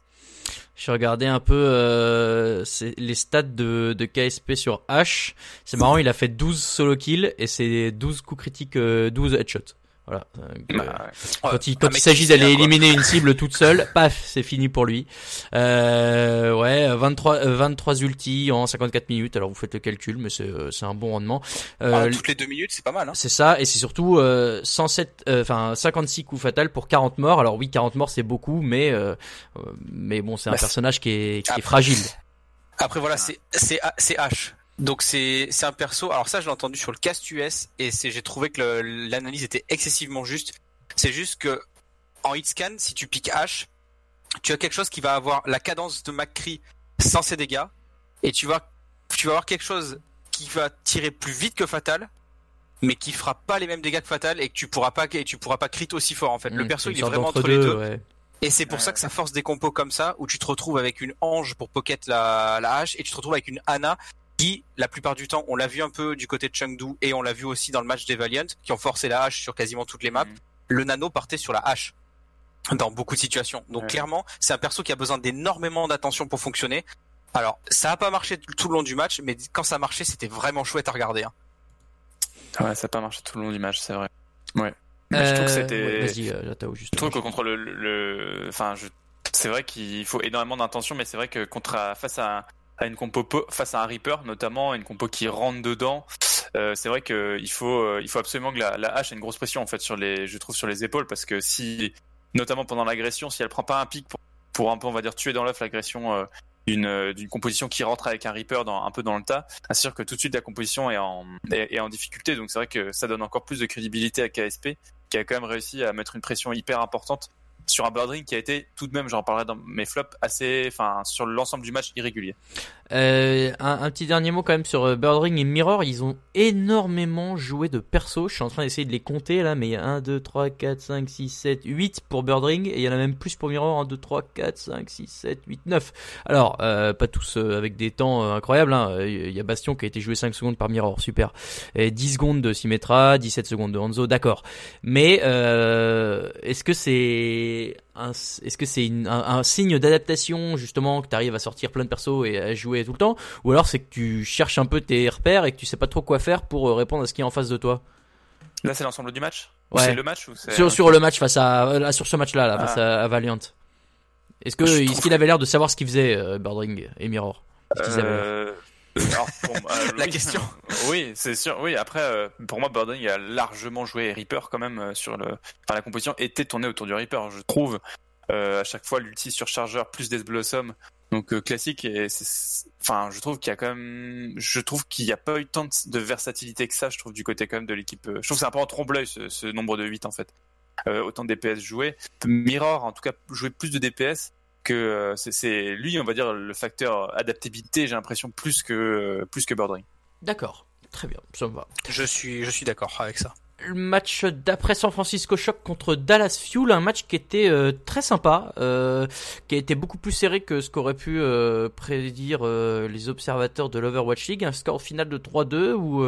J'ai regardé un peu euh, les stats de, de KSP sur H. C'est marrant, il a fait 12 solo kills et c'est 12 coups critiques, euh, 12 headshots. Voilà. Donc, euh, Bah, ouais. Quand il, quand il s'agit d'aller éliminer une cible toute seule, [laughs] paf, c'est fini pour lui. Euh, ouais, 23, euh, 23 ultis en 54 minutes. Alors vous faites le calcul, mais c'est euh, c'est un bon rendement. Euh, Ah, toutes les deux minutes, c'est pas mal. Hein. c'est ça, et c'est surtout euh, 107, euh, enfin 56 coups fatals pour 40 morts. Alors oui, 40 morts c'est beaucoup, mais euh, euh, mais bon, c'est un Bah, personnage qui est, qui est Après- fragile. Après voilà, c'est c'est c'est H. Donc c'est c'est un perso. Alors ça, je l'ai entendu sur le cast US et c'est j'ai trouvé que l'analyse était excessivement juste. C'est juste que en hitscan, si tu piques H, tu as quelque chose qui va avoir la cadence de McCree sans ses dégâts, et tu vas, tu vas avoir quelque chose qui va tirer plus vite que Fatal, mais qui fera pas les mêmes dégâts que Fatal et que tu pourras pas, et tu pourras pas crit aussi fort en fait. Le Mmh, perso il est vraiment entre les deux. ouais. Et c'est pour Ouais. ça que ça force des compos comme ça, où tu te retrouves avec une Ange pour pocket la, la hache, et tu te retrouves avec une Ana qui, la plupart du temps, on l'a vu un peu du côté de Chengdu, et on l'a vu aussi dans le match des Valiant, qui ont forcé la hache sur quasiment toutes les maps. Mhm. Le nano partait sur la hache dans beaucoup de situations. Donc clairement, c'est un perso qui a besoin d'énormément d'attention pour fonctionner. Alors, ça a pas marché tout le long du match, mais quand ça marchait, c'était vraiment chouette à regarder. hein. Ouais, ça n'a pas marché tout le long du match, c'est vrai. Ouais. Mais je trouve que Euh, c'était. ouais, Vas-y, euh, Jatao, Je trouve que contre le, le- le- enfin, je, c'est vrai qu'il faut énormément d'intention, mais c'est vrai que contre à- face à, à une compo po- face à un Reaper notamment, une compo qui rentre dedans, euh, c'est vrai que il faut, euh, il faut absolument que la, hache ait une grosse pression en fait sur les, je trouve sur les épaules parce que si, notamment pendant l'agression, si elle prend pas un pic pour, un peu on va dire tuer dans l'œuf l'agression euh, d'une composition qui rentre avec un Reaper dans, un peu dans le tas, c'est sûr que tout de suite la composition est en difficulté, donc c'est vrai que ça donne encore plus de crédibilité à KSP qui a quand même réussi à mettre une pression hyper importante sur un Birdring qui a été tout de même, j'en parlerai dans mes flops, assez, enfin, sur l'ensemble du match irrégulier. Euh, un, un petit dernier mot quand même sur euh, Birdring et Mirror. Ils ont énormément joué de persos. Je suis en train d'essayer de les compter là, mais il y a 1, 2, 3, 4, 5, 6, 7, 8 pour Birdring. Et il y en a même plus pour Mirror. 1, 2, 3, 4, 5, 6, 7, 8, 9. Alors, euh, pas tous euh, avec des temps euh, incroyables. hein. Il y a Bastion qui a été joué 5 secondes par Mirror. Super. Et 10 secondes de Symmetra, 17 secondes de Hanzo. D'accord. Mais est-ce que c'est est-ce que c'est un, un signe d'adaptation justement que tu arrives à sortir plein de persos et à jouer tout le temps, ou alors c'est que tu cherches un peu tes repères et que tu sais pas trop quoi faire pour euh, répondre à ce qui est en face de toi Là, c'est l'ensemble du match Ou Ouais. C'est le match ou sur, sur le match face à là, sur ce match-là là, face Ah. à, à Valiant. Est-ce que est-ce trouve qu'il avait l'air de savoir ce qu'il faisait euh, Birdring et Mirror? Euh, alors, pour moi, [laughs] euh, La question. Oui, c'est sûr. Oui, après, euh, pour moi, Birdring a largement joué Reaper quand même euh, sur le. Enfin, la composition était tournée autour du Reaper, je trouve. Euh, à chaque fois, l'ulti sur chargeur plus Death Blossom, donc euh, classique. Et c'est- enfin, je trouve qu'il y a quand même, je trouve qu'il n'y a pas eu tant de, versatilité que ça. Je trouve du côté quand même de l'équipe. euh, Je trouve que c'est un peu en trompe-l'œil ce, ce nombre de 8 en fait. Euh, autant de DPS joués. Mirror, en tout cas, jouer plus de DPS que euh, c'est- c'est lui, on va dire, le facteur adaptabilité. J'ai l'impression plus que euh, plus que Birdring. D'accord, très bien, ça me va. Je suis, je suis d'accord avec ça. Le match d'après San Francisco Shock contre Dallas Fuel, un match qui était euh, très sympa, euh, qui a été beaucoup plus serré que ce qu'auraient pu euh, prédire les observateurs de l'Overwatch League. Un score final de 3-2 où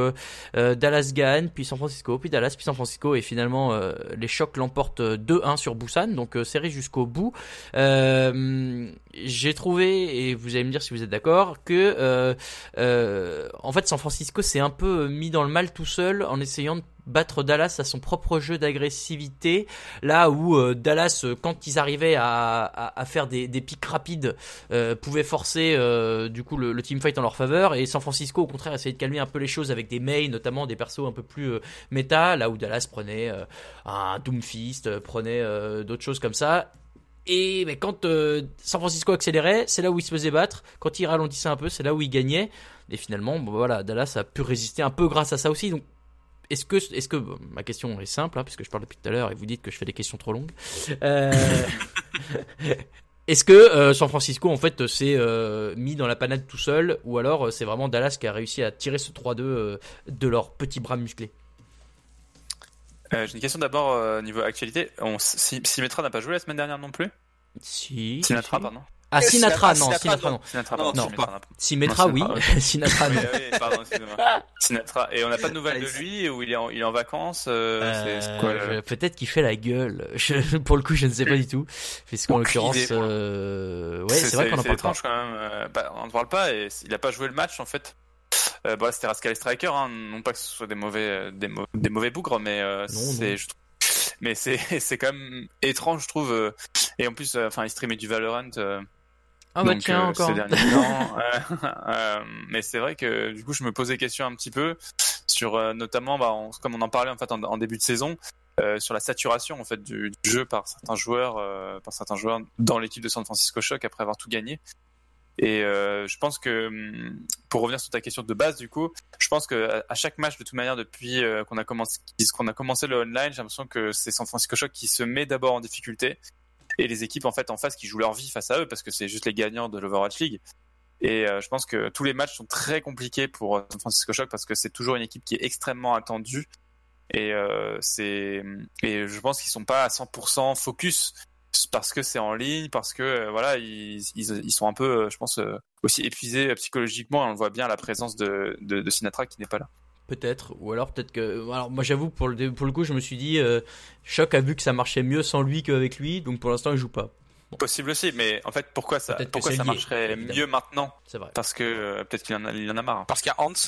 Dallas gagne, puis San Francisco, puis Dallas, puis San Francisco, et finalement les Shocks l'emportent 2-1 sur Busan, donc serré jusqu'au bout. J'ai trouvé, et vous allez me dire si vous êtes d'accord, que en fait San Francisco s'est un peu mis dans le mal tout seul en essayant de battre Dallas à son propre jeu d'agressivité, là où euh, Dallas, euh, quand ils arrivaient à, à, faire des, des pics rapides, euh, pouvaient forcer euh, du coup le, le teamfight en leur faveur, et San Francisco au contraire essayait de calmer un peu les choses avec des mains, notamment des persos un peu plus méta, là où Dallas prenait un Doomfist, prenait d'autres choses comme ça. Et mais quand San Francisco accélérait, c'est là où il se faisait battre. Quand il ralentissait un peu, c'est là où il gagnait. Et finalement, voilà, Dallas a pu résister un peu grâce à ça aussi. Donc est-ce que, est-ce que bon, ma question est simple, hein, puisque je parle depuis tout à l'heure et vous dites que je fais des questions trop longues. Euh, [laughs] est-ce que euh, San Francisco en fait s'est euh, mis dans la panade tout seul, ou alors c'est vraiment Dallas qui a réussi à tirer ce 3-2 euh, de leurs petits bras musclés? J'ai une question d'abord niveau actualité. On, si, n'a pas joué la semaine dernière non plus? Si. Sinatra, si. pardon. Ah Sinatra, Sinatra, non, Sinatra, Sinatra, non. non. Sinatra, Non, n'a. Sinatra, oui. Sinatra, [laughs] Sinatra, non. Oui, oui, pardon, excusez-moi. [laughs] Sinatra. Et on n'a pas de nouvelles de lui ou il est en, il est en vacances euh, c'est- c'est quoi, le- Euh, je- Peut-être qu'il fait la gueule. [laughs] Je- pour le coup, je ne sais pas du tout. Puisqu'en l'occurrence, idée. euh, ouais, c'est vrai qu'on en parle pas. étrange quand même. bah, on ne parle pas et il a pas joué le match en fait. Euh, bah, c'était Rascal et Striker, hein, non pas que ce soit des mauvais, des, mau- des mauvais bougres, mais euh, Non, c'est, non. je trouve- mais c'est, c'est quand même étrange, je trouve. et en plus, euh, enfin, il streamait du Valorant. euh, Ah bah donc, tiens, euh, encore. ces derniers temps, euh, [laughs] euh, mais c'est vrai que du coup, je me posais question un petit peu sur, notamment, bah, on- comme on en parlait en fait en, en début de saison, euh, sur la saturation en fait du, du jeu par certains joueurs, euh, par certains joueurs dans l'équipe de San Francisco Shock après avoir tout gagné. Et euh, je pense que hum, pour revenir sur ta question de base, du coup, je pense que à, à chaque match, de toute manière, depuis qu'on a commencé, qu'on a commencé le online, j'ai l'impression que c'est San Francisco Shock qui se met d'abord en difficulté et les équipes en fait en face qui jouent leur vie face à eux parce que c'est juste les gagnants de l'Overwatch League. Et euh, je pense que tous les matchs sont très compliqués pour euh, San Francisco Shock parce que c'est toujours une équipe qui est extrêmement attendue. Et euh, c'est et je pense qu'ils sont pas à 100% focus parce que c'est en ligne, parce que voilà ils, ils, sont un peu, je pense, aussi épuisés psychologiquement. On le voit bien à la présence de, de Sinatra qui n'est pas là. Peut-être, ou alors peut-être que. Alors moi j'avoue pour le pour le coup je me suis dit euh, Choc a vu que ça marchait mieux sans lui qu'avec lui, donc pour l'instant il joue pas. Possible aussi, mais en fait pourquoi ça pourquoi ça lié, marcherait évidemment. mieux maintenant C'est vrai. Parce que euh, peut-être qu'il en a, il en a marre. Parce qu'il y a Hans. [laughs]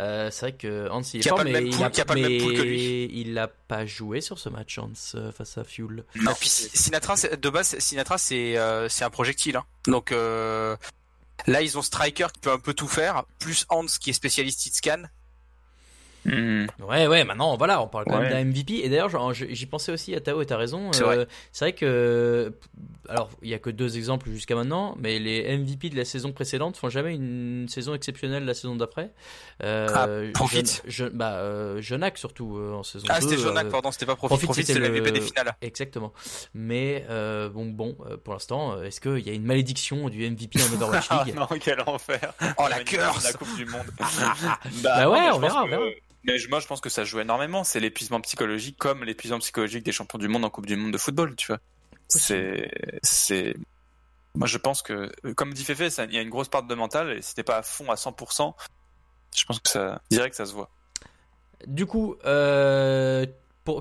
Euh, c'est vrai que Hans il est fort, pas le mais même il pool- a, pas le même pool que mais il a pas joué sur ce match Hans euh, face à Fuel. Et puis Sinatra, c'est- de base, Sinatra, c'est euh, c'est un projectile. hein. Donc euh, là, ils ont Striker qui peut un peu tout faire, plus Hans qui est spécialiste hit scan. Hmm. Ouais, ouais, maintenant, voilà, on parle quand même Ouais. d'un MVP. Et d'ailleurs, j'y pensais aussi à Tao, et t'as raison. C'est euh, vrai. c'est vrai que, alors, il y a que deux exemples jusqu'à maintenant, mais les MVP de la saison précédente font jamais une saison exceptionnelle la saison d'après. Euh, Ah, Profit. Je, je- bah, euh, Jonak surtout euh, en saison Ah, 2. c'était Jonak, euh, pardon, c'était pas Profit. Profit, Profit, c'était c'était le MVP des finales. Exactement. Mais euh, bon, bon, euh, pour l'instant, euh, est-ce qu'il y a une malédiction du MVP en Overwatch Ah [laughs] League non, quel enfer Oh la curse La Coupe du Monde. [laughs] Bah ouais, on verra, on verra. que- Mais moi, je pense que ça joue énormément. C'est l'épuisement psychologique, comme l'épuisement psychologique des champions du monde en Coupe du Monde de football, tu vois. C'est, c'est. Moi, je pense que, comme dit Fefe, il y a une grosse part de mental. Et si t'es pas à fond à 100%, je pense que ça, que ça se voit. Du coup, euh,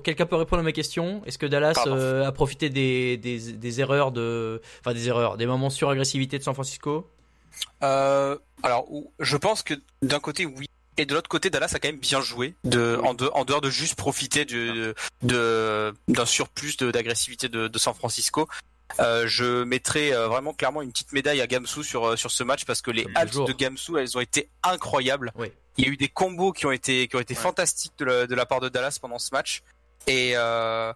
quelqu'un peut répondre à ma question. Est-ce que Dallas euh, a profité des, des, des erreurs de, enfin des erreurs, des moments sur agressivité de San Francisco? Euh, alors, je pense que d'un côté, oui. Et de l'autre côté, Dallas a quand même bien joué, de, en, de- en dehors de juste profiter du- de, d'un surplus d'agressivité de, de San Francisco. Euh, je mettrai euh, vraiment clairement une petite médaille à Gamsu sur, euh, sur ce match parce que les halts de Gamsu, elles ont été incroyables. Oui. Il y a eu des combos qui ont été, qui ont été Ouais. fantastiques de la, de la part de Dallas pendant ce match. Et, euh,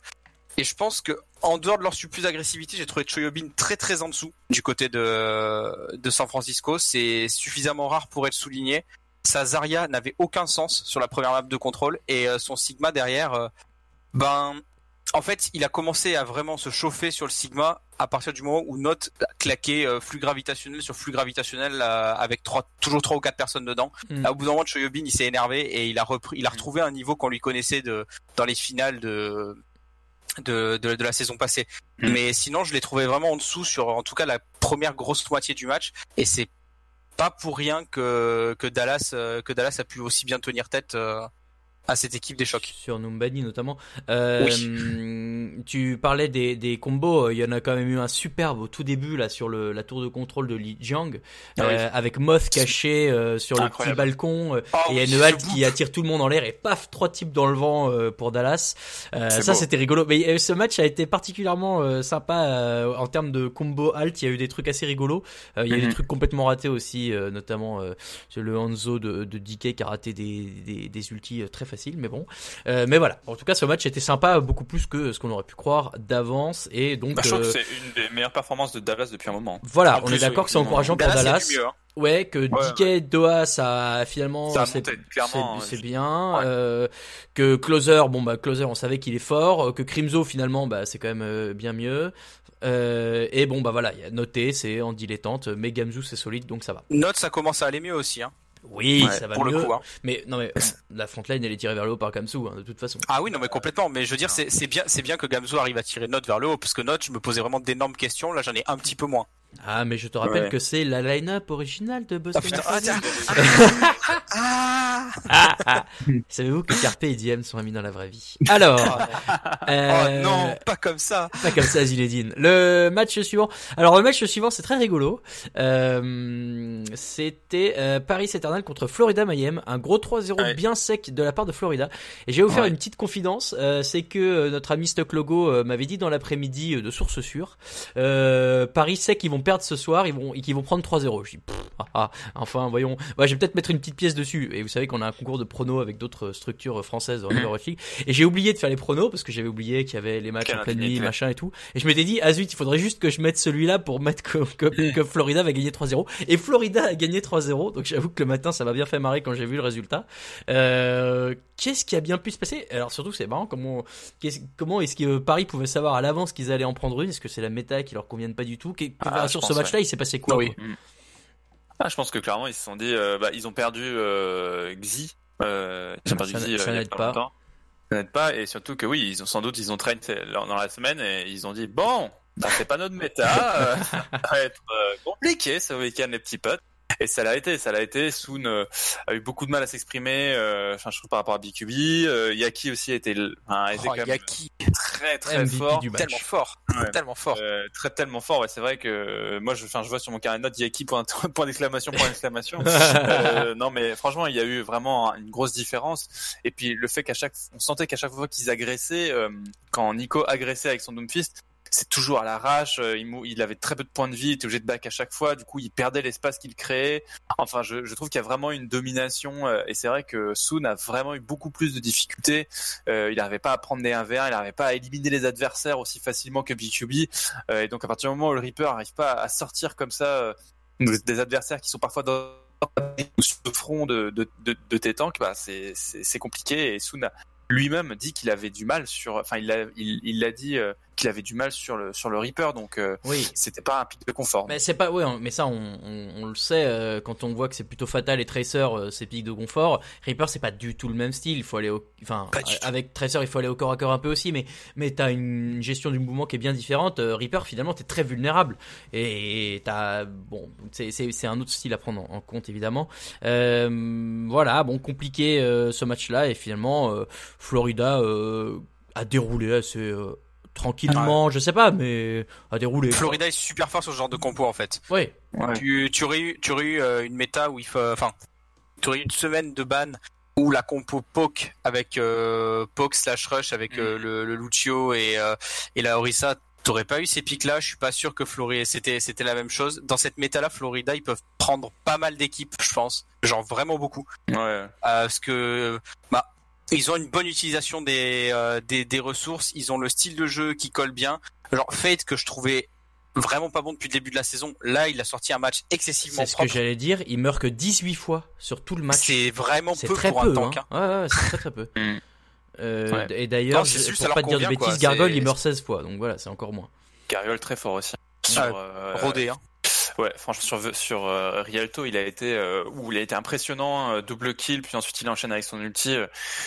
et je pense que en dehors de leur surplus d'agressivité, j'ai trouvé Choyobin très très en dessous du côté de, de San Francisco. C'est suffisamment rare pour être souligné. Sa Zarya n'avait aucun sens sur la première map de contrôle et euh, son Sigma derrière, euh, ben, en fait, il a commencé à vraiment se chauffer sur le Sigma à partir du moment où Note a claqué euh, flux gravitationnel sur flux gravitationnel euh, avec trois, toujours trois ou quatre personnes dedans. Mm. Là, au bout d'un moment, Choyobin, il s'est énervé et il a repris, il a retrouvé un niveau qu'on lui connaissait de dans les finales de de, de, de la saison passée. Mm. Mais sinon, je l'ai trouvé vraiment en dessous sur, en tout cas, la première grosse moitié du match. Et c'est pas pour rien que Dallas euh, que Dallas a pu aussi bien tenir tête euh, à cette équipe des chocs. sur Numbani notamment. Euh, Tu parlais des, des combos, il y en a quand même eu un superbe au tout début là sur le, la tour de contrôle de Li Jiang Ah euh, oui. avec Moth caché euh, sur le petit balcon euh, Oh, et il y a oui, une halte qui attire tout le monde en l'air et paf trois types dans le vent euh, pour Dallas. Euh, ça c'était rigolo. Mais ce match a été particulièrement euh, sympa euh, en termes de combo halt. Il y a eu des trucs assez rigolos. Euh, il y a eu Mhm. des trucs complètement ratés aussi, euh, notamment euh, le Hanzo de, de DK qui a raté des, des, des ultis très faciles. Mais bon, Euh, mais voilà. En tout cas, ce match était sympa beaucoup plus que ce qu'on aurait pu croire d'avance et donc. Bah, je trouve euh, que c'est une des meilleures performances de Dallas depuis un moment. voilà, En on plus, est d'accord oui, que c'est encourageant pour Dallas, mieux. hein. Ouais, que Ouais, DK Doha, ça finalement, Ça a c'est bien. Ouais. Euh, que Closer, bon bah Closer, on savait qu'il est fort. Euh, Que Crimzo finalement, bah c'est quand même euh, bien mieux. Euh, et bon bah voilà, il y a noté, c'est en dilettante, mais Gamzu c'est solide, donc ça va. Note, ça commence à aller mieux aussi. Hein, Oui, Ouais, ça va pour mieux. le coup. Hein. Mais non mais la frontline elle est tirée vers le haut par Gamzu hein, de toute façon. Ah oui, non, mais complètement. Mais je veux dire, c'est bien, c'est bien que Gamzo arrive à tirer Note vers le haut, parce que Note, je me posais vraiment d'énormes questions. Là, j'en ai un petit peu moins. Ah mais je te rappelle Ouais. que c'est la line-up originale de Ah Boston. putain, ah, Access. tiens. ah, Ah, ah. Savez-vous que Carpe et Diem sont amis dans la vraie vie? Alors, [laughs] oh euh, non, pas comme ça. Pas comme ça, Zinedine. Le match suivant. Alors le match suivant, c'est très rigolo. Euh, C'était euh, Paris Eternal contre Florida Mayhem, un gros 3-0 Ouais. bien sec de la part de Florida. Et je vais vous faire Ouais. une petite confidence. euh, c'est que notre ami Stock Logo m'avait dit dans l'après-midi de source sûre. Paris sait qu'ils vont perdre ce soir, ils vont, et qu'ils vont prendre 3-0. Je dis, pff, ah, ah, enfin, voyons. Ouais, je vais peut-être mettre une petite pièce dessus. Et vous savez qu'on a un concours de pronos avec d'autres structures françaises dans Overwatch [clears throat] League. Et j'ai oublié de faire les pronos parce que j'avais oublié qu'il y avait les matchs en pleine nuit, machin et tout. Et je m'étais dit, ah zut, il faudrait juste que je mette celui-là pour mettre que, que, [clears throat] que Florida va gagner 3-0. Et Florida a gagné 3-0. Donc j'avoue que le matin, ça m'a bien fait marrer quand j'ai vu le résultat. Euh, qu'est-ce qui a bien pu se passer? Alors surtout, c'est marrant comment, comment est-ce que Paris pouvait savoir à l'avance qu'ils allaient en prendre une? Est-ce que c'est la méta qui leur convienne pas du tout? Ah, Sur pense, ce match-là, ouais. il s'est passé quoi Oui. quoi Ah, je pense que clairement ils se sont dit, euh, bah, ils ont perdu euh, Xi. Euh, ils ont perdu Ça- Xi ça euh, il y a n'aide pas longtemps. Ça n'aide pas et surtout que oui, ils ont sans doute ils ont traîné dans la semaine et ils ont dit bon, bah, c'est pas notre méta, euh, [laughs] ça va être compliqué ce week-end les petits potes. Et ça l'a été, ça l'a été. Soon euh, a eu beaucoup de mal à s'exprimer, euh, enfin je trouve par rapport à BQB. Euh, Yaki aussi a été, été Oh, quand même Yaki, très très MVP fort. du tellement fort, Ouais. tellement fort. Euh, très tellement fort. Ouais, c'est vrai que euh, moi, je, enfin, je vois sur mon carnet de notes Yaki point, [laughs] point d'exclamation, point d'exclamation. Euh, non, mais franchement, il y a eu vraiment une grosse différence. Et puis le fait qu'à chaque, on sentait qu'à chaque fois qu'ils agressaient, euh, quand Nico agressait avec son Doomfist, c'est toujours à l'arrache. euh, il, avait très peu de points de vie, il était obligé de back à chaque fois. Du coup, il perdait l'espace qu'il créait. Enfin, je, trouve qu'il y a vraiment une domination. euh, et c'est vrai que Soon a vraiment eu beaucoup plus de difficultés. Euh, il n'arrivait pas à prendre des 1v1, il n'arrivait pas à éliminer les adversaires aussi facilement que BQB. Euh, et donc à partir du moment où le Reaper arrive pas à sortir comme ça des adversaires qui sont parfois dans sur le front de, de, de, de tes tanks, bah c'est compliqué. Et Soon lui-même dit qu'il avait du mal sur, enfin il l'a il, il dit qu'il avait du mal sur le sur le Reaper, donc euh, Oui. c'était pas un pic de confort. Mais c'est pas, ouais, mais ça on, on, on le sait euh, quand on voit que c'est plutôt Fatal et Tracer, euh, c'est pics de confort. Reaper c'est pas du tout le même style. Il faut aller, au, enfin, avec Tracer il faut aller au corps à corps un peu aussi, mais mais t'as une gestion du mouvement qui est bien différente. Reaper finalement t'es très vulnérable et t'as bon, c'est c'est c'est un autre style à prendre en, en compte évidemment. Voilà, bon compliqué ce match-là et finalement Florida a déroulé assez. Euh, Tranquillement, je sais pas, mais a déroulé. Florida est super fort sur ce genre de compo en fait. Ouais, Ouais. Tu, tu aurais eu, tu aurais eu euh, une méta où il faut, enfin, tu aurais eu une semaine de ban où la compo poke avec euh, poke slash rush avec euh, Mhm. le, le Lucio et euh, et la Orisa. T'aurais pas eu ces pics là, je suis pas sûr que Florida c'était c'était la même chose. Dans cette méta là, Florida ils peuvent prendre pas mal d'équipes, je pense, genre vraiment beaucoup. Ouais. Euh, parce que bah ils ont une bonne utilisation des, euh, des des ressources, ils ont le style de jeu qui colle bien. Genre Fate que je trouvais vraiment pas bon depuis le début de la saison, là il a sorti un match excessivement C'est ce que j'allais dire. Il meurt que 18 fois sur tout le match. C'est vraiment peu très pour peu. un tank. hein. hein. Ouais, ouais, c'est très très peu. [laughs] Mm. Euh, Ouais. Et d'ailleurs, Non, c'est je- juste, pour pas dire de bêtises, Gargoyle il meurt 16 fois. Donc voilà, c'est encore moins. Gargoyle très fort aussi. Sur, euh, Rodé, hein. Ouais, franchement sur euh, Rialto, il a été euh, où il a été impressionnant, euh, double kill, puis ensuite il enchaîne avec son ulti,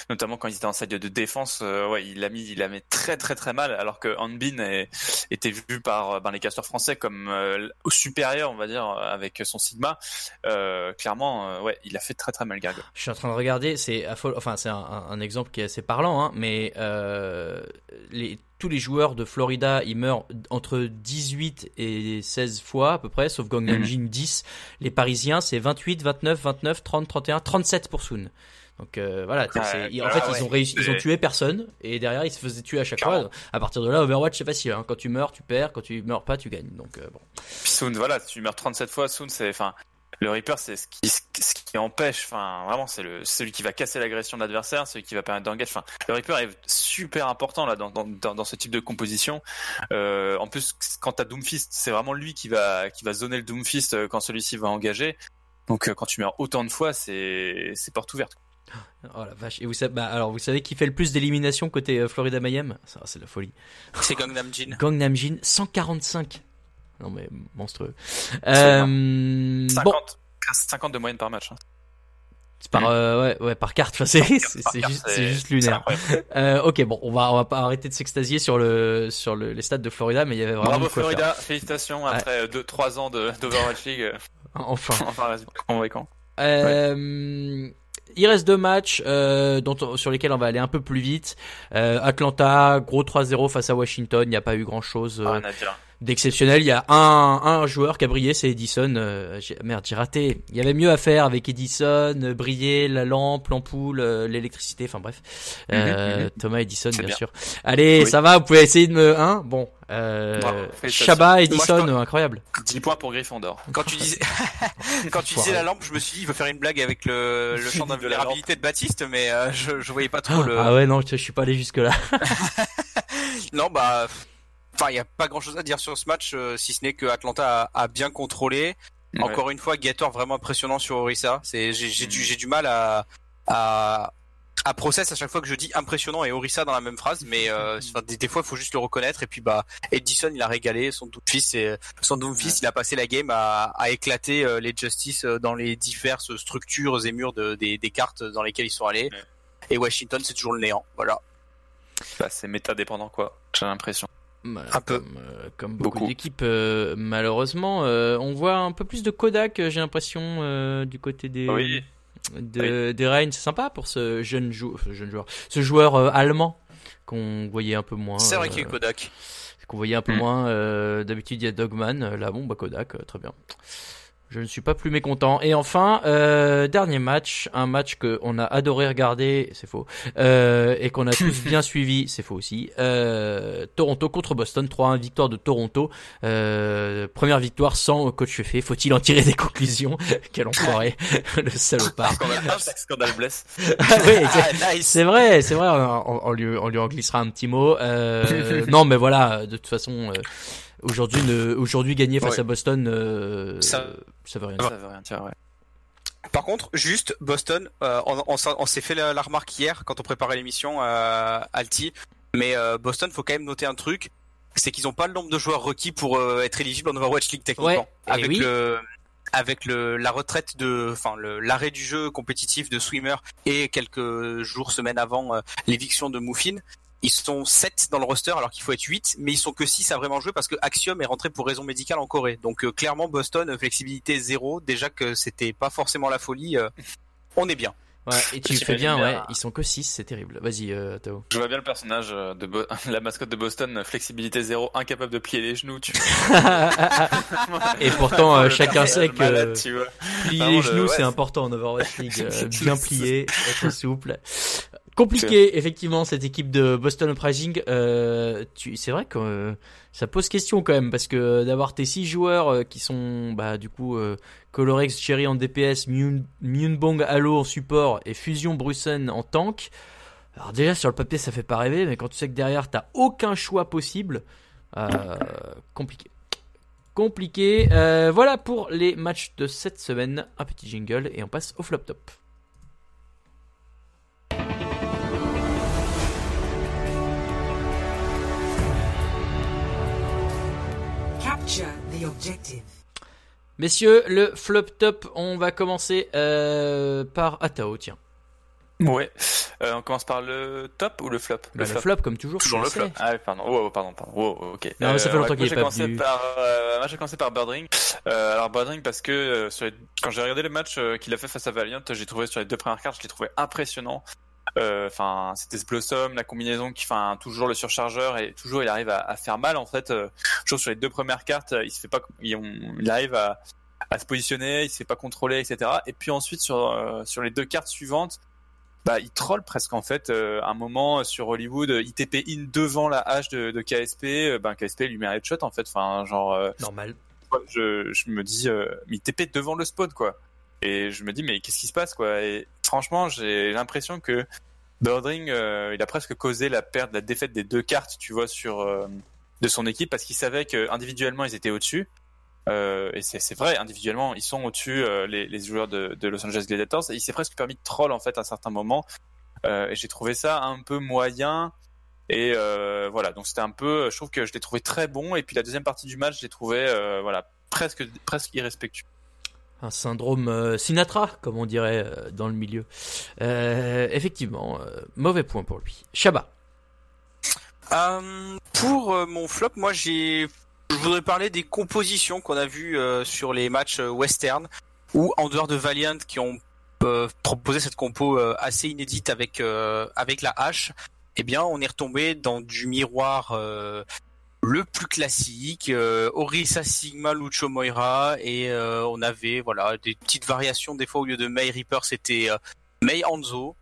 notamment quand il était en side de défense. ouais, il l'a mis, il l'a mis très très très mal, alors que Hanbin est- était vu par ben, les casteurs français comme supérieur, on va dire, avec son Sigma. Clairement, ouais, il a fait très très mal Gargoyle. Je suis en train de regarder, c'est enfin c'est un, un- exemple qui est assez parlant, hein, mais les, tous les joueurs de Florida, ils meurent entre 18 et 16 fois à peu près, sauf Gangnam Mhm. Jin 10. Les Parisiens, c'est 28, 29, 29, 30, 31, 37 pour Soon. Donc euh, voilà, en fait ouais, ils ont réussi, ils ont c'est- tué personne et derrière ils se faisaient tuer à chaque Clairement. fois. À partir de là, Overwatch c'est facile. Hein. Quand tu meurs, tu perds. Quand tu meurs pas, tu gagnes. Donc euh, bon. Puis Soon, voilà, tu meurs 37 fois, Soon, c'est, enfin, le Reaper, c'est ce qui, ce qui empêche, enfin, vraiment, c'est le, celui qui va casser l'agression de l'adversaire, celui qui va permettre d'engage. Enfin, le Reaper est super important là dans, dans, dans, dans ce type de composition. Euh, en plus, quand t'as Doomfist, c'est vraiment lui qui va, qui va zoner le Doomfist euh, quand celui-ci va engager. Donc, euh, quand tu meurs autant de fois, c'est, c'est porte ouverte. Oh la vache. Et vous savez, bah, alors vous savez qui fait le plus d'éliminations côté Florida Mayhem? Ça, c'est la folie. C'est Gangnam Jin. Gangnam Jin 145. Non mais monstrueux. C'est Euh, 50, bon, 50 de moyenne par match. hein. par euh, ouais, ouais par carte. Enfin, c'est juste lunaire. Euh, ok, bon, on va on va pas arrêter de s'extasier sur le sur le, les stades de Florida, mais il y avait vraiment Bravo quoi faire. Florida, félicitations après 2-3 ans de, d'Overwatch League. euh, [laughs] Enfin. enfin, résultat convaincant. Euh, Il reste deux matchs euh, dont sur lesquels on va aller un peu plus vite. Euh, Atlanta, gros 3-0 face à Washington. Il n'y a pas eu grand chose Rien à dire. D'exceptionnel. Il y a un, un joueur qui a brillé, c'est Edison. Euh, j'ai- merde, j'ai raté. Il y avait mieux à faire avec Edison, euh, briller, la lampe, l'ampoule, euh, l'électricité. Enfin bref, Euh, Mhm, mhm. Thomas Edison, bien, bien. sûr. Allez, Oui. ça va. Vous pouvez essayer de me, hein? Bon, euh, Bravo, félicitations. Shabba, Edison, Moi, je incroyable. 10 points pour Gryffondor. [laughs] Quand tu disais, [laughs] quand tu disais la lampe, je me suis dit, il veut faire une blague avec le, le [laughs] champ De la d'invulnérabilité de Baptiste, mais euh, je, je voyais pas trop le. Ah ouais, non, je suis pas allé jusque là. Non, bah, enfin, il y a pas grand chose à dire sur ce match, euh, si ce n'est que Atlanta a, a bien contrôlé. Ouais. Encore une fois, Gator vraiment impressionnant sur Orisa. C'est, j'ai, j'ai Mm. du, j'ai du mal à, à à process à chaque fois que je dis impressionnant et Orissa dans la même phrase, mais euh, enfin, des, des fois il faut juste le reconnaître. Et puis bah Edison il a régalé son fils et son fils il a passé la game à, à éclater euh, les justice euh, dans les diverses structures et murs de, des, des cartes dans lesquelles ils sont allés. Ouais. Et Washington c'est toujours le néant. Voilà. Bah, c'est méta dépendant quoi. J'ai l'impression. Bah, Un peu. Comme, euh, comme beaucoup, Beaucoup. d'équipes, euh, malheureusement. Euh, on voit un peu plus de Kodak, euh, j'ai l'impression, euh, du côté des, Oui. de, des Reigns. C'est sympa pour ce jeune, jou- enfin, jeune joueur, ce joueur euh, allemand qu'on voyait un peu moins. C'est vrai euh, qu'il y a eu Kodak. qu'on voyait un peu Mm. moins. euh, D'habitude, il y a Dogman. euh, Là, bon, bah Kodak, euh, très bien. Je ne suis pas plus mécontent. Et enfin, euh, dernier match, un match que on a adoré regarder, c'est faux, euh, et qu'on a tous [laughs] bien suivi, c'est faux aussi. Euh, Toronto contre Boston, 3-1, victoire de Toronto. Euh, première victoire sans coach fait. Faut-il en tirer des conclusions? [laughs] Quel enfoiré, [laughs] le salopard. Scandale, scandale blesse. Ah oui, c'est- Ah, nice. c'est vrai, c'est vrai, on, on- on lui, on lui en glissera un petit mot. Euh, non, mais voilà, de toute façon, euh, aujourd'hui, ne- aujourd'hui gagner face Ouais. à Boston, euh, ça, Ça- veut rien Ça dire. veut rien dire, ouais. Par contre, juste Boston, euh, on, on s'en- on s'est fait la, la remarque hier quand on préparait l'émission euh, Alti, mais euh, Boston, faut quand même noter un truc, c'est qu'ils n'ont pas le nombre de joueurs requis pour euh, être éligibles en Overwatch League techniquement. Ouais, et avec oui. le avec le la retraite de, enfin le l'arrêt du jeu compétitif de Swimmer et quelques jours semaines avant l'éviction de Muffin. Ils sont 7 dans le roster alors qu'il faut être 8, mais ils sont que 6 à vraiment jouer parce que Axiom est rentré pour raison médicale en Corée. Donc euh, clairement Boston, euh, flexibilité zéro, déjà que c'était pas forcément la folie. euh, on est bien. Ouais, et tu [laughs] fais bien, bien. ouais, ils sont que 6, c'est terrible. Vas-y, euh, Tao. Je vois bien le personnage euh, de Bo- [laughs] la mascotte de Boston, flexibilité zéro, incapable de plier les genoux. Tu [laughs] et pourtant, euh, chacun sait que malade, tu vois. plier Vraiment, les le- genoux, ouais, c'est important en Overwatch League. bien plié, être souple. Compliqué, effectivement, cette équipe de Boston Uprising. Euh, tu, c'est vrai que euh, ça pose question quand même, parce que d'avoir tes six joueurs euh, qui sont, bah, du coup, euh, Colorex Cherry en DPS, Myunbong Halo en support et Fusion Brussen en tank. Alors déjà sur le papier ça fait pas rêver, mais quand tu sais que derrière t'as aucun choix possible, euh, compliqué. Compliqué. Euh, voilà pour les matchs de cette semaine. Un petit jingle et on passe au flop top. The objective. Messieurs, le flop top, on va commencer euh, par Atao, tiens. Ouais. Euh, on commence par le top ou le flop? Bah, le flop comme toujours. Toujours le sais. flop. Ah pardon. Oh, oh, pardon, pardon. Oh, ok. Non, mais ça fait longtemps ouais, qu'il est pas commencé venu. Par, euh, moi, j'ai commencé par Birdring. Euh, alors, Birdring, parce que euh, sur les- quand j'ai regardé le match euh, qu'il a fait face à Valiant, j'ai trouvé sur les deux premières cartes, je l'ai trouvé impressionnant. Euh, Enfin, c'était ce Blossom, la combinaison qui, enfin, toujours le surchargeur et toujours il arrive à, à faire mal en fait. Euh, je trouve sur les deux premières cartes, euh, il se fait pas, il, on- il arrive à, à se positionner, il se fait pas contrôler, etc. Et puis ensuite sur euh, sur les deux cartes suivantes, bah il troll presque en fait. Euh, un moment sur Hollywood, il TP in devant la hache de, de KSP, euh, ben KSP lui met un headshot en fait. Enfin genre, euh, Normal. je, je me dis, euh, mais il TP devant le spawn quoi. Et je me dis mais qu'est-ce qui se passe quoi? Et franchement j'ai l'impression que Birdring euh, il a presque causé la perte, la défaite des deux cartes tu vois sur euh, de son équipe parce qu'il savait que individuellement ils étaient au-dessus. Euh, et c'est vrai, individuellement, ils sont au-dessus, les, joueurs de, Los Angeles Gladiators. Et il s'est presque permis de troll, en fait, à certains moments. Euh, et j'ai trouvé ça un peu moyen. Et voilà, donc c'était un peu... Je trouve que je l'ai trouvé très bon. Et puis la deuxième partie du match, je l'ai trouvé, voilà, presque irrespectueux. Un syndrome euh, Sinatra, comme on dirait euh, dans le milieu. Euh, effectivement, mauvais point pour lui. Shabba. Pour mon flop, moi j'ai, je voudrais parler des compositions qu'on a vues sur les matchs western ou en dehors de Valiant qui ont proposé cette compo assez inédite avec avec la hache. Eh bien, on est retombé dans du miroir le plus classique, euh, Orisa Sigma Lucho Moira et euh, on avait voilà des petites variations des fois au lieu de Mei Reaper c'était euh, Mei Hanzo.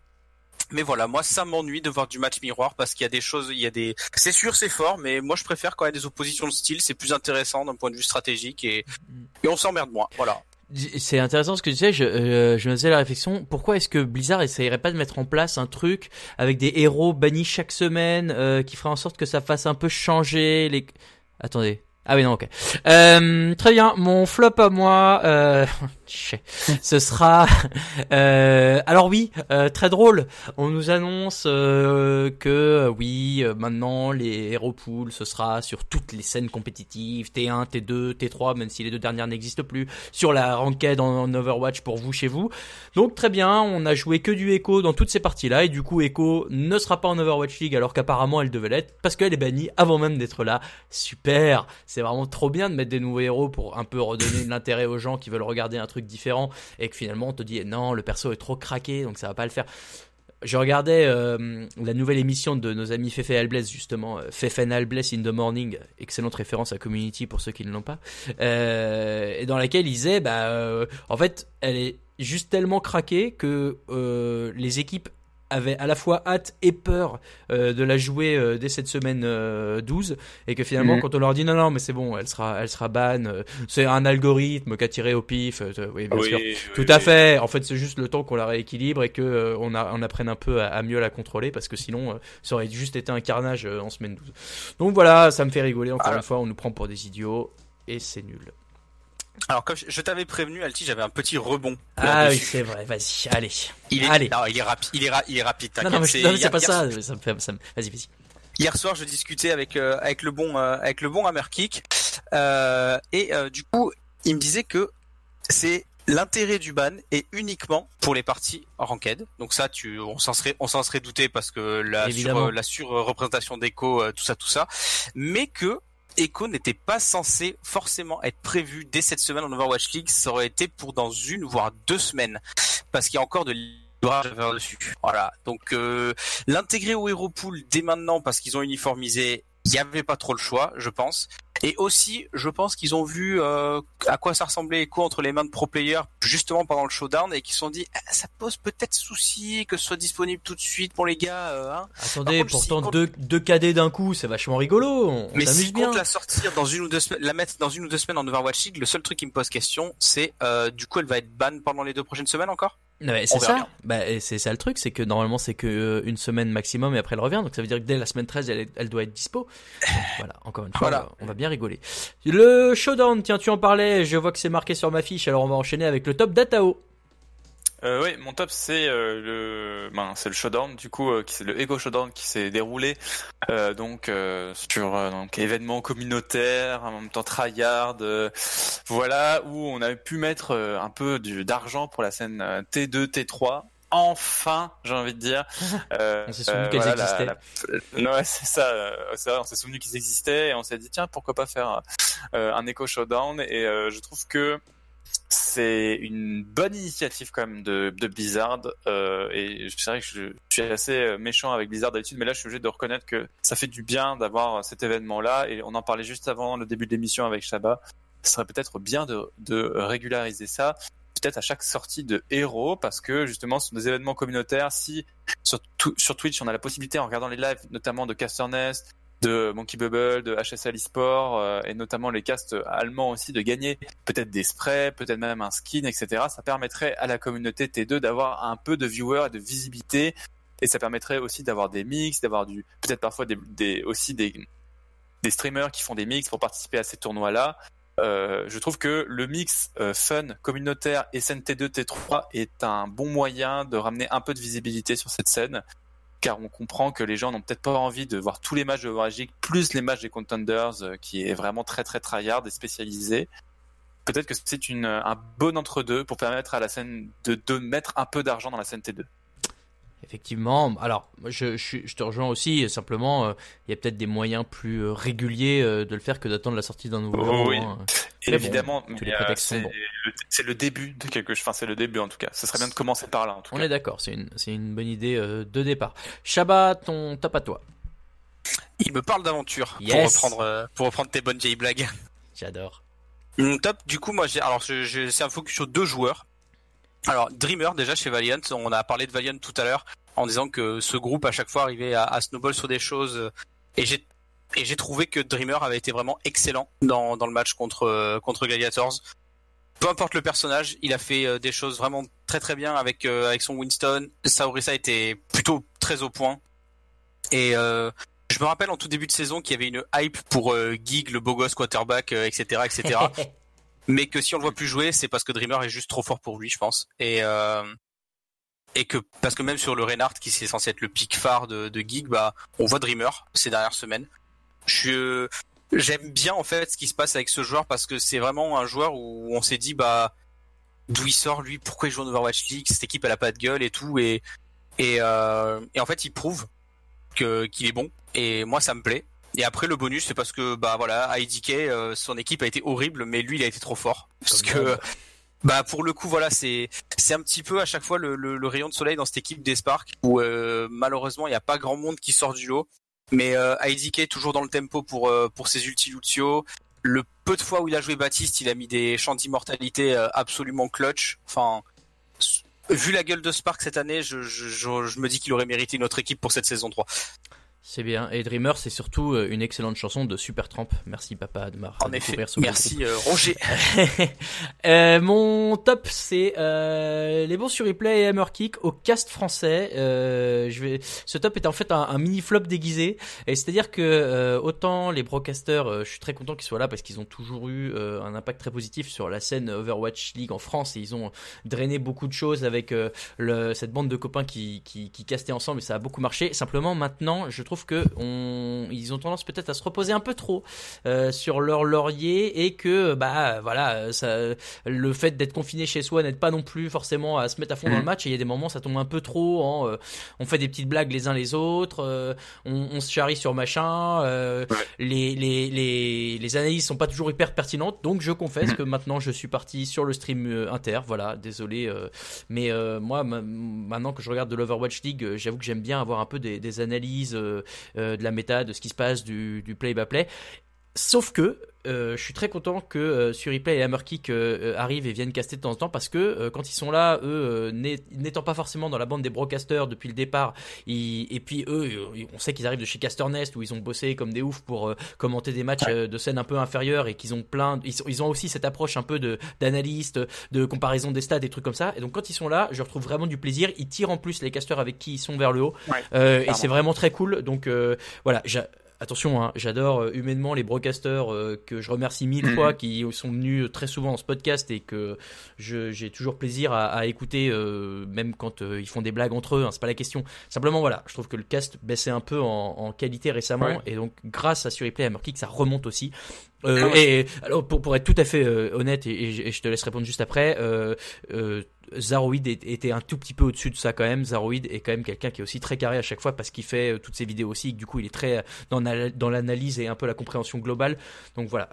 Mais voilà, moi ça m'ennuie de voir du match miroir parce qu'il y a des choses, il y a des, c'est sûr c'est fort, mais moi je préfère quand il y a des oppositions de style, c'est plus intéressant d'un point de vue stratégique et, et on s'emmerde moins. Voilà. C'est intéressant ce que tu sais, je, euh, je me faisais la réflexion, pourquoi est-ce que Blizzard essayerait pas de mettre en place un truc avec des héros bannis chaque semaine, euh, qui ferait en sorte que ça fasse un peu changer les... Attendez. Ah oui non ok. Euh, très bien, mon flop à moi, euh, [laughs] ce sera. [laughs] euh, alors oui, euh, très drôle. On nous annonce euh, que euh, oui, maintenant les Hero Pools, ce sera sur toutes les scènes compétitives, T1, T2, T3, même si les deux dernières n'existent plus, sur la ranked en, Overwatch pour vous chez vous. Donc très bien, on a joué que du Echo dans toutes ces parties-là et du coup Echo ne sera pas en Overwatch League alors qu'apparemment elle devait l'être parce qu'elle est bannie avant même d'être là. Super, vraiment trop bien de mettre des nouveaux héros pour un peu redonner l'intérêt aux gens qui veulent regarder un truc différent et que finalement on te dit non le perso est trop craqué donc ça va pas le faire. Je regardais euh, la nouvelle émission de nos amis Fefe Albless justement, euh, Fefe and Albless in the Morning, excellente référence à Community pour ceux qui ne l'ont pas, euh, et dans laquelle ils disaient bah en fait elle est juste tellement craquée que les équipes avaient à la fois hâte et peur euh, de la jouer euh, dès cette semaine euh, 12 et que finalement Mhm. quand on leur dit non non mais c'est bon elle sera elle sera ban euh, c'est un algorithme qu'a tiré au pif oui bien sûr tout à fait. En fait, c'est juste le temps qu'on la rééquilibre et que on, a, on apprenne un peu à, à mieux la contrôler parce que sinon, ça aurait juste été un carnage en semaine 12. Donc voilà, ça me fait rigoler. Encore Ah. une fois, on nous prend pour des idiots et c'est nul. Alors comme je, t'avais prévenu, Alti, j'avais un petit rebond. Ah oui, c'est vrai. Vas-y, allez. Il est, Allez. non, il est rapide, il est, ra- il est rapide. Non, non, mais c'est- pas ça. Ça me fait. Ça me... Vas-y, vas-y. Hier soir, je discutais avec euh, avec le bon euh, avec le bon Hammerkick euh, et euh, du coup, il me disait que c'est l'intérêt du ban est uniquement pour les parties ranked. Donc ça, tu on s'en serait on s'en serait douté parce que la sur, la surreprésentation d'Echo, euh, tout ça, tout ça, mais que Echo n'était pas censé forcément être prévu dès cette semaine en Overwatch League, ça aurait été pour dans une voire deux semaines, parce qu'il y a encore de livrage à faire dessus. Voilà, donc euh, l'intégrer au Hero Pool dès maintenant parce qu'ils ont uniformisé, il n'y avait pas trop le choix, je pense. Et aussi, je pense qu'ils ont vu euh, à quoi ça ressemblait Echo entre les mains de pro players justement pendant le showdown et qu'ils se sont dit Ah, ça pose peut-être souci que ce soit disponible tout de suite pour les gars. euh, hein. Attendez, contre, pourtant compte- deux, deux KD d'un coup, c'est vachement rigolo. On, Mais s'amuse si bien. compte la sortir dans une ou deux semaines, la mettre dans une ou deux semaines en Overwatch League, le seul truc qui me pose question, c'est euh, du coup elle va être ban pendant les deux prochaines semaines encore? On c'est ça. Bah, c'est ça le truc, c'est que normalement c'est que euh, une semaine maximum et après elle revient. Donc ça veut dire que dès la semaine 13, elle, elle doit être dispo. [laughs] Donc, voilà, encore une fois, Voilà. on va- on va bien rigoler. Le showdown, tiens, tu en parlais. Je vois que c'est marqué sur ma fiche. Alors on va enchaîner avec le top d'Atao. Euh, oui, mon top c'est euh, le, ben, c'est le showdown du coup, euh, qui c'est le Ego Showdown qui s'est déroulé euh, donc euh, sur euh, donc événement communautaire, en même temps tryhard, euh, voilà où on a pu mettre euh, un peu du- d'argent pour la scène euh, T2, T3. Enfin, j'ai envie de dire. [laughs] Euh, On s'est souvenu euh, qu'elles voilà, existaient. la- Ouais, c'est ça. euh, c'est vrai, on s'est souvenu qu'ils existaient et on s'est dit tiens pourquoi pas faire euh, un Echo Showdown et euh, je trouve que c'est une bonne initiative quand même de, de Blizzard euh, et c'est vrai que je, suis assez méchant avec Blizzard d'habitude mais là je suis obligé de reconnaître que ça fait du bien d'avoir cet événement là et on en parlait juste avant le début de l'émission avec Shaba. Ce serait peut-être bien de, régulariser ça peut-être à chaque sortie de héros parce que justement ce sont des événements communautaires. Si sur, sur Twitch on a la possibilité en regardant les lives notamment de Caster Nest de Monkey Bubble, de HSL eSport euh, et notamment les castes allemands aussi de gagner peut-être des sprays, peut-être même un skin, etc. Ça permettrait à la communauté T2 d'avoir un peu de viewers et de visibilité et ça permettrait aussi d'avoir des mix, d'avoir du peut-être parfois des, des aussi des des streamers qui font des mix pour participer à ces tournois-là. Euh, je trouve que le mix euh, fun communautaire et scène T2 T3 est un bon moyen de ramener un peu de visibilité sur cette scène car on comprend que les gens n'ont peut-être pas envie de voir tous les matchs de League, plus les matchs des Contenders, euh, qui est vraiment très très tryhard et spécialisé. Peut-être que c'est une, un bon entre-deux pour permettre à la scène de, de mettre un peu d'argent dans la scène T2. Effectivement. Alors, moi, je, je, suis- je te rejoins aussi. euh, Simplement, euh, il y a peut-être des moyens plus euh, réguliers euh, de le faire que d'attendre la sortie d'un nouveau. Oh, oui. hein. Évidemment, euh, sont c'est le, c'est le début de quelque chose. Enfin, c'est le début en tout cas. Ce serait bien de commencer par là en tout On cas. est d'accord. C'est une, c'est une bonne idée euh, de départ. Shaba, ton top à toi. Il me parle d'aventure pour Yes. reprendre euh, pour reprendre tes bonnes vieilles blagues. J'adore. Mon top, du coup, moi, j'ai alors je, je- c'est un focus sur deux joueurs. Alors Dreamer déjà chez Valiant, on a parlé de Valiant tout à l'heure en disant que ce groupe à chaque fois arrivait à, snowball sur des choses euh, et j'ai et j'ai trouvé que Dreamer avait été vraiment excellent dans, dans le match contre euh, contre Gladiators. Peu importe le personnage, il a fait euh, des choses vraiment très très bien avec euh, avec son Winston. Saorisa était plutôt très au point et euh, Je me rappelle en tout début de saison qu'il y avait une hype pour euh, Gig, le beau gosse quarterback, etc., etc. [laughs] mais que si on le voit plus jouer, c'est parce que Dreamer est juste trop fort pour lui, je pense. Et euh, et que parce que même sur le Reinhardt, qui c'est censé être le pic phare de, de Gig, bah on voit Dreamer ces dernières semaines. Je j'aime bien en fait ce qui se passe avec ce joueur parce que c'est vraiment un joueur où on s'est dit bah d'où il sort lui, pourquoi il joue en Overwatch League, cette équipe elle a pas de gueule et tout et et, euh, et en fait il prouve que qu'il est bon et moi ça me plaît. Et après le bonus c'est parce que bah voilà IDK euh, son équipe a été horrible mais lui il a été trop fort. Parce Comme que bah pour le coup voilà c'est c'est un petit peu à chaque fois le, le, le rayon de soleil dans cette équipe des Sparks où euh, malheureusement il n'y a pas grand monde qui sort du lot. Mais euh, IDK toujours dans le tempo pour euh, pour ses ulti Lucio. Le peu de fois où il a joué Baptiste il a mis des chants d'immortalité absolument clutch. Enfin vu la gueule de Spark cette année je, je, je, je me dis qu'il aurait mérité une autre équipe pour cette saison 3 C'est bien. Et Dreamer, c'est surtout euh, une excellente chanson de Supertramp. Merci papa de m'avoir en effet merci euh, Roger [laughs] Euh, mon top, c'est euh, les bons sur replay et hammer kick au cast français. Je vais. Ce top est en fait un, un mini flop déguisé. Et c'est-à-dire que autant les broadcasters, je suis très content qu'ils soient là parce qu'ils ont toujours eu un impact très positif sur la scène Overwatch League en France et ils ont drainé beaucoup de choses avec le, cette bande de copains qui, qui, qui castaient ensemble et ça a beaucoup marché. Simplement maintenant, je trouve que on, ils ont tendance peut-être à se reposer un peu trop euh, sur leur laurier et que bah voilà ça le fait d'être confiné chez soi n'aide pas non plus forcément à se mettre à fond dans le match et il y a des moments ça tombe un peu trop en euh, on fait des petites blagues les uns les autres euh, on, on se charrie sur machin Ouais. les, les, les, les analyses sont pas toujours hyper pertinentes donc je confesse Mhm. que maintenant je suis parti sur le stream inter voilà désolé mais moi ma- maintenant que je regarde de l'Overwatch League j'avoue que j'aime bien avoir un peu des, des analyses euh, de la méta de ce qui se passe du, du play by play Sauf que euh, je suis très content que euh, sur Replay et Hammerkick euh, euh, arrivent et viennent caster de temps en temps parce que quand ils sont là, eux, n'é- n'étant pas forcément dans la bande des broadcasters depuis le départ, ils- et puis eux, on sait qu'ils arrivent de chez Caster Nest où ils ont bossé comme des oufs pour commenter des matchs de scène un peu inférieures et qu'ils ont plein, ils, ont aussi cette approche un peu d'analyste, de comparaison des stats, des trucs comme ça. Et donc quand ils sont là, je retrouve vraiment du plaisir. Ils tirent en plus les casters avec qui ils sont vers le haut, Ouais, et c'est vraiment très cool. Donc voilà, Attention, hein, j'adore euh, humainement les broadcasters euh, que je remercie mille Mhm. fois, qui sont venus euh, très souvent dans ce podcast et que j'ai toujours plaisir à, à écouter, même quand ils font des blagues entre eux. Hein, c'est pas la question. Simplement, voilà, je trouve que le cast baissait un peu en, en qualité récemment Ouais. et donc grâce à Suriplay et Hammerkick, ça remonte aussi. Euh, Ah et alors pour, pour être tout à fait euh, honnête et, et je- et je te laisse répondre juste après, euh, euh, Zaroid était un tout petit peu au-dessus de ça quand même. Zaroid est quand même quelqu'un qui est aussi très carré à chaque fois parce qu'il fait toutes ses vidéos aussi. et du coup, il est très dans, la- dans l'analyse et un peu la compréhension globale. Donc voilà.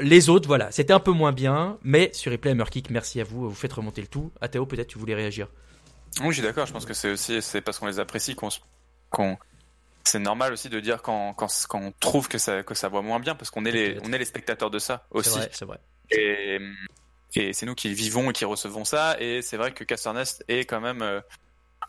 les autres, voilà, c'était un peu moins bien, mais sur Replay Hammerkick, merci à vous, vous faites remonter le tout. Athéo, peut-être tu voulais réagir. Oui, je suis d'accord. Je pense que c'est aussi c'est parce qu'on les apprécie qu'on qu'on c'est normal aussi de dire quand quand quand on trouve que ça que ça va moins bien parce qu'on est les on est les spectateurs de ça aussi c'est vrai. et et c'est nous qui vivons et qui recevons ça et c'est vrai que Casternest est quand même euh,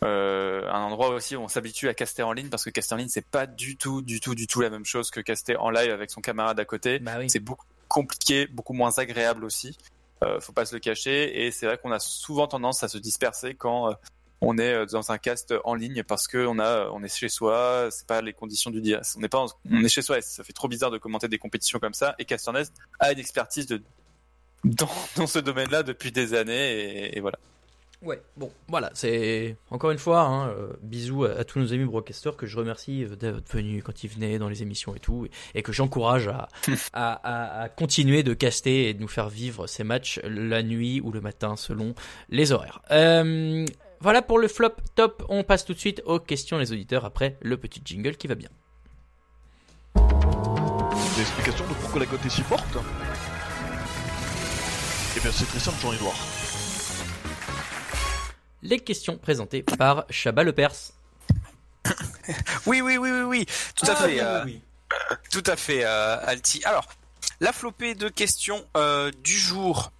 euh, un endroit aussi où on s'habitue à caster en ligne parce que caster en ligne c'est pas du tout du tout du tout la même chose que caster en live avec son camarade à côté Bah oui. c'est beaucoup compliqué, beaucoup moins agréable aussi. Euh, faut pas se le cacher. Et c'est vrai qu'on a souvent tendance à se disperser quand euh, on est euh, dans un cast en ligne parce que on a, on est chez soi. C'est pas les conditions du dia. On n'est pas, en- on est chez soi. Ça fait trop bizarre de commenter des compétitions comme ça. Et Casternest a une expertise de dans, dans ce domaine-là depuis des années. Et, et voilà. Ouais, bon, voilà, c'est encore une fois, hein, euh, bisous à, à tous nos amis broadcasters que je remercie euh, d'être venus quand ils venaient dans les émissions et tout, et, et que j'encourage à, [laughs] à, à, à continuer de caster et de nous faire vivre ces matchs la nuit ou le matin selon les horaires. Euh, voilà pour le flop top, on passe tout de suite aux questions des auditeurs après le petit jingle qui va bien. Des explications de pourquoi la cote est si forte Eh bien c'est très simple, noir. Les questions présentées par Chabat Le Perse. [coughs] Oui, oui, oui, oui, oui, tout à fait. euh, [coughs] Tout à fait, euh, Alti. Alors, la flopée de questions euh, du jour.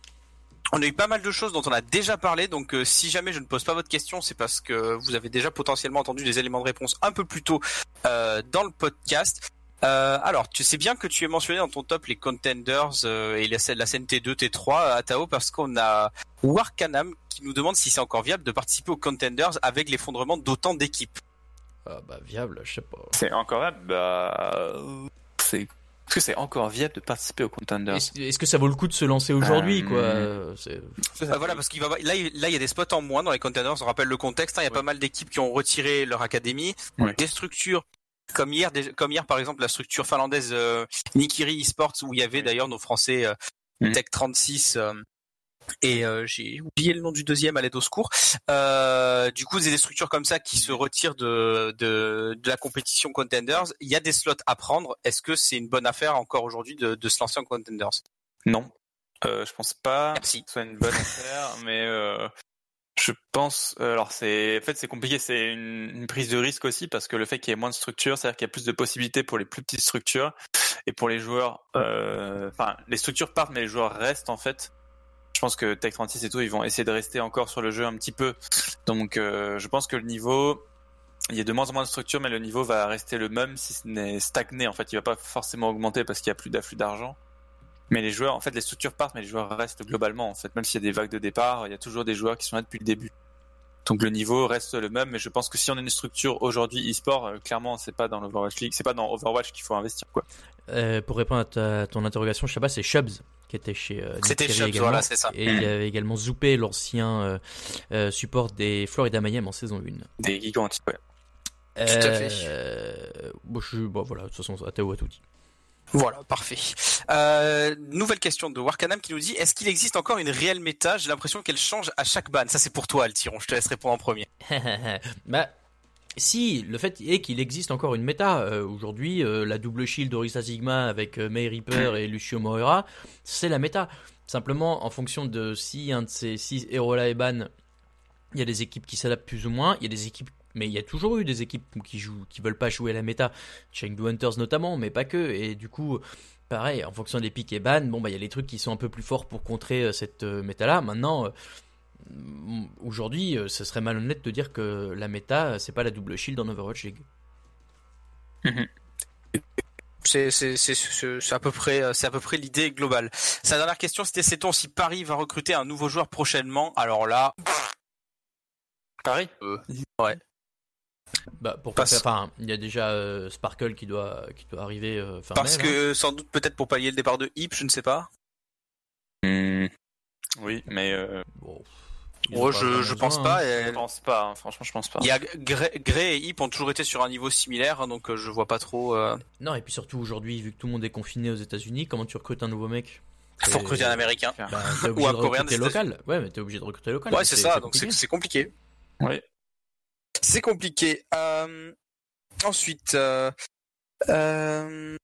On a eu pas mal de choses dont on a déjà parlé, donc euh, si jamais je ne pose pas votre question, c'est parce que vous avez déjà potentiellement entendu des éléments de réponse un peu plus tôt euh, dans le podcast. Euh, alors, tu sais bien que tu es mentionné dans ton top les contenders euh, et la, scène- la scène T2, T3 à Tao parce qu'on a Warkanam qui nous demande si c'est encore viable de participer aux contenders avec l'effondrement d'autant d'équipes. Ah, bah, viable, je sais pas. C'est encore viable Bah. C'est. Est-ce que c'est encore viable de participer aux Contenders? Est-ce que ça vaut le coup de se lancer aujourd'hui, Euh, quoi? euh, c'est- Ah, voilà, parce qu'il va là, il là, il y a des spots en moins dans les contenders. On rappelle le contexte. hein, il y a pas mal d'équipes qui ont retiré leur académie, Ouais. des structures. Comme hier, des- comme hier par exemple la structure finlandaise euh, Nikiri Esports où il y avait d'ailleurs nos Français euh, Mhm. Tech 36 euh, et euh, j'ai oublié le nom du deuxième à l'aide au secours. Euh, du coup, c'est des structures comme ça qui se retirent de, de de la compétition contenders. Il y a des slots à prendre. Est-ce que c'est une bonne affaire encore aujourd'hui de, de se lancer en contenders? Non. Euh, je pense pas Merci. que ce soit une bonne affaire, [laughs] mais euh, je pense. Alors c'est, en fait, c'est compliqué. C'est une, une prise de risque aussi parce que le fait qu'il y ait moins de structures, c'est-à-dire qu'il y a plus de possibilités pour les plus petites structures et pour les joueurs. Enfin, les structures partent, mais les joueurs restent en fait. Je pense que Tech 36 et tout, ils vont essayer de rester encore sur le jeu un petit peu. Donc, euh, je pense que le niveau, il y a de moins en moins de structures, mais le niveau va rester le même si ce n'est stagné. En fait, il va pas forcément augmenter parce qu'il y a plus d'afflux d'argent. Mais les joueurs, en fait, les structures partent, mais les joueurs restent globalement. En fait, même s'il y a des vagues de départ, il y a toujours des joueurs qui sont là depuis le début. Donc le niveau reste le même, mais je pense que si on a une structure aujourd'hui e-sport, euh, clairement, c'est pas dans l'Overwatch League, c'est pas dans Overwatch qu'il faut investir. Euh, pour répondre à ton interrogation, je c'est Shubs qui était chez. euh, C'était également. voilà, c'est ça. Et il y avait également Zoupé, l'ancien euh, euh, support des Florida Mayhem en saison 1. Des gigantiques, ouais. à fait. Bon, je, bon, voilà, de toute façon, Théo a tout dit. Voilà, parfait. Euh, nouvelle question de Warkanam qui nous dit est-ce qu'il existe encore une réelle méta? J'ai l'impression qu'elle change à chaque ban. Ça, c'est pour toi, Altiron. Je te laisse répondre en premier. [laughs] bah, si, le fait est qu'il existe encore une méta. Euh, Aujourd'hui, euh, la double shield d'Orisa Sigma avec euh, May Reaper et Lucio Moira, c'est la méta. Simplement, en fonction de si un de ces six héros-là est ban, il y a des équipes qui s'adaptent plus ou moins. Il y a des équipes, mais il y a toujours eu des équipes qui jouent, qui veulent pas jouer la méta. Chengdu Hunters notamment, mais pas que. Et du coup, pareil, en fonction des pics et ban, bon bah il y a les trucs qui sont un peu plus forts pour contrer cette euh, méta-là. Maintenant. Aujourd'hui, euh, ce serait malhonnête de dire que la méta, euh, c'est pas la double shield en Overwatch League. C'est c'est- à peu près euh, c'est à peu près l'idée globale. Sa dernière question, c'était sait-on si Paris va recruter un nouveau joueur prochainement? Alors là, Paris? Bah, pourquoi Parce- faire Enfin, il y a déjà euh, Sparkle qui doit, qui doit arriver euh, fin parce mai, que sans doute peut-être pour pallier le départ de Hip, je ne sais pas. Hmm. Oui, mais euh, Bon, Oh, pas je vraiment je pense besoin, pas. hein. je et- pense pas, hein, franchement, je pense pas. Il y a Gray, Gray et Hip ont toujours été sur un niveau similaire, hein, donc euh, je vois pas trop. Euh... Non, et puis surtout aujourd'hui, vu que tout le monde est confiné aux États-Unis, comment tu recrutes un nouveau mec? Faut C'est- recruter un Américain. [laughs] Bah, Ou un de Coréen des local. Ouais, mais t'es obligé de recruter local. Ouais, c'est ça. Donc compliqué. c'est c'est compliqué. Oui. C'est compliqué. Euh, ensuite, euh, euh,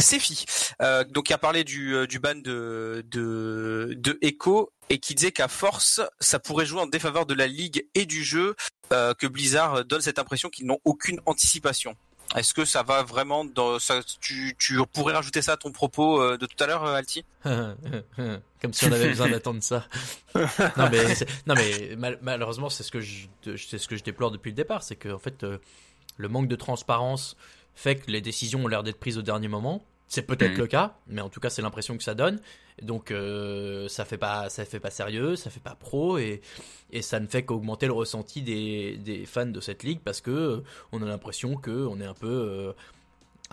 Sefi, euh, donc qui a parlé du, euh, du ban de, de, de Echo et qui disait qu'à force, ça pourrait jouer en défaveur de la ligue et du jeu, euh, que Blizzard donne cette impression qu'ils n'ont aucune anticipation. Est-ce que ça va vraiment dans ça, tu, tu pourrais rajouter ça à ton propos euh, de tout à l'heure, euh, Alti? [laughs] Comme si on avait besoin d'attendre ça. [laughs] non mais, non mais mal- malheureusement c'est ce que je, c'est ce que je déplore depuis le départ, c'est que en fait euh, le manque de transparence fait que les décisions ont l'air d'être prises au dernier moment. C'est peut-être Mhm. le cas, mais en tout cas c'est l'impression que ça donne. Donc euh, ça fait pas, ça fait pas sérieux, ça fait pas pro et, et ça ne fait qu'augmenter le ressenti des, des fans de cette ligue parce que euh, on a l'impression que on est un peu euh,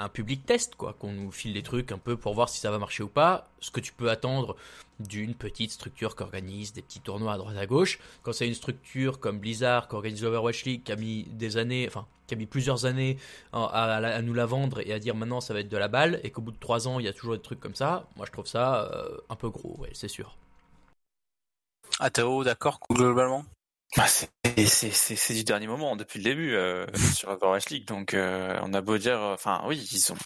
un public test quoi, qu'on nous file des trucs un peu pour voir si ça va marcher ou pas. Ce que tu peux attendre d'une petite structure qui organise des petits tournois à droite à gauche. Quand c'est une structure comme Blizzard qui organise l'Overwatch League, qui a mis des années, enfin qui a mis plusieurs années à, nous la vendre et à dire maintenant ça va être de la balle, et qu'au bout de trois ans il y a toujours des trucs comme ça, moi je trouve ça euh, un peu gros, ouais, c'est sûr. Atao, d'accord, globalement? Bah, c'est du dernier moment depuis le début euh, sur Overwatch League, donc euh, on a beau dire, enfin oui, ils ont,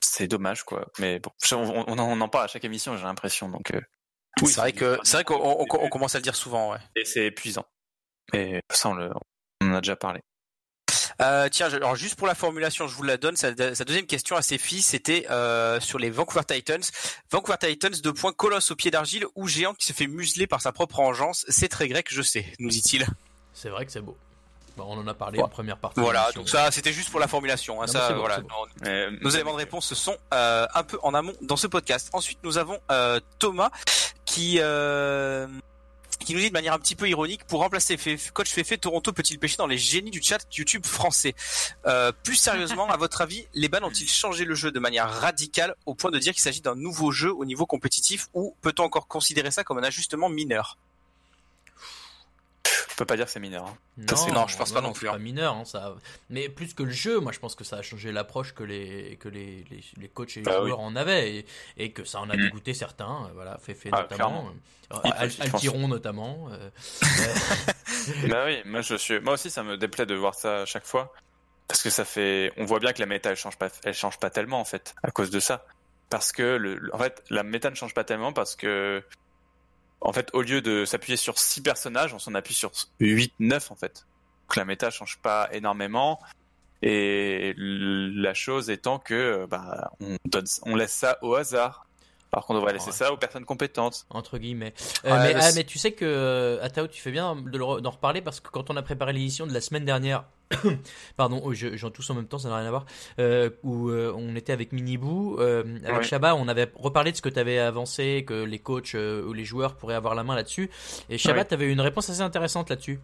c'est dommage quoi. Mais bon, on, on, on en- on en parle à chaque émission, j'ai l'impression, donc euh, oui, c'est vrai que c'est vrai qu'on on- on commence à le dire souvent, ouais. et c'est épuisant. Et ça, on, le, on en a déjà parlé. Euh, tiens, alors juste pour la formulation, je vous la donne. Sa, sa deuxième question à ses filles, c'était euh, sur les Vancouver Titans. Vancouver Titans, deux points, colosse au pied d'argile ou géant qui se fait museler par sa propre engeance. C'est très grec, je sais, nous dit-il. C'est vrai que c'est beau. Bon, on en a parlé Ouais. en première partie. Voilà, de donc ça, c'était juste pour la formulation. Hein, Non, ça, bon, voilà. c'est bon. Nos- Euh, Nos éléments de réponse se sont euh, un peu en amont dans ce podcast. Ensuite, nous avons euh, Thomas qui euh, qui nous dit de manière un petit peu ironique pour remplacer coach Fefe, Toronto peut-il pêcher dans les génies du chat YouTube français? Euh, Plus sérieusement, à votre avis, les bans ont-ils changé le jeu de manière radicale au point de dire qu'il s'agit d'un nouveau jeu au niveau compétitif ou peut-on encore considérer ça comme un ajustement mineur? Je peux pas dire que c'est mineur. hein. Non, c'est- non, je pense pas non c'est plus, hein. Pas mineur, hein, ça. Mais plus que le jeu, moi je pense que ça a changé l'approche que les que les, les, les coachs et les Bah joueurs en avaient et, et que ça en a Mhm. dégoûté certains. euh, Voilà, Fefe Ah, notamment, euh, Al-. Altiron notamment. [laughs] euh, bah oui, moi je suis, moi aussi ça me déplaît de voir ça à chaque fois parce que ça fait, on voit bien que la méta elle change pas, elle change pas tellement en fait à cause de ça. Parce que le, le- en fait la méta ne change pas tellement parce que en fait au lieu de s'appuyer sur 6 personnages, on s'en appuie sur 8, 9 en fait. Donc la méta change pas énormément. Et la chose étant que bah on laisse ça au hasard. Alors qu'on devrait laisser Ouais. ça aux personnes compétentes. entre guillemets. Euh, Ouais, mais, mais ah, mais tu sais que euh, Atao, tu fais bien de le re- d'en reparler parce que quand on a préparé l'édition de la semaine dernière, [coughs] pardon, oh, je- j'en tousse en même temps, ça n'a rien à voir, euh, où euh, on était avec Minibou, euh, avec Ouais. Shabba, on avait reparlé de ce que tu avais avancé, que les coachs euh, ou les joueurs pourraient avoir la main là-dessus. Et Shabba, Ouais. tu avais une réponse assez intéressante là-dessus.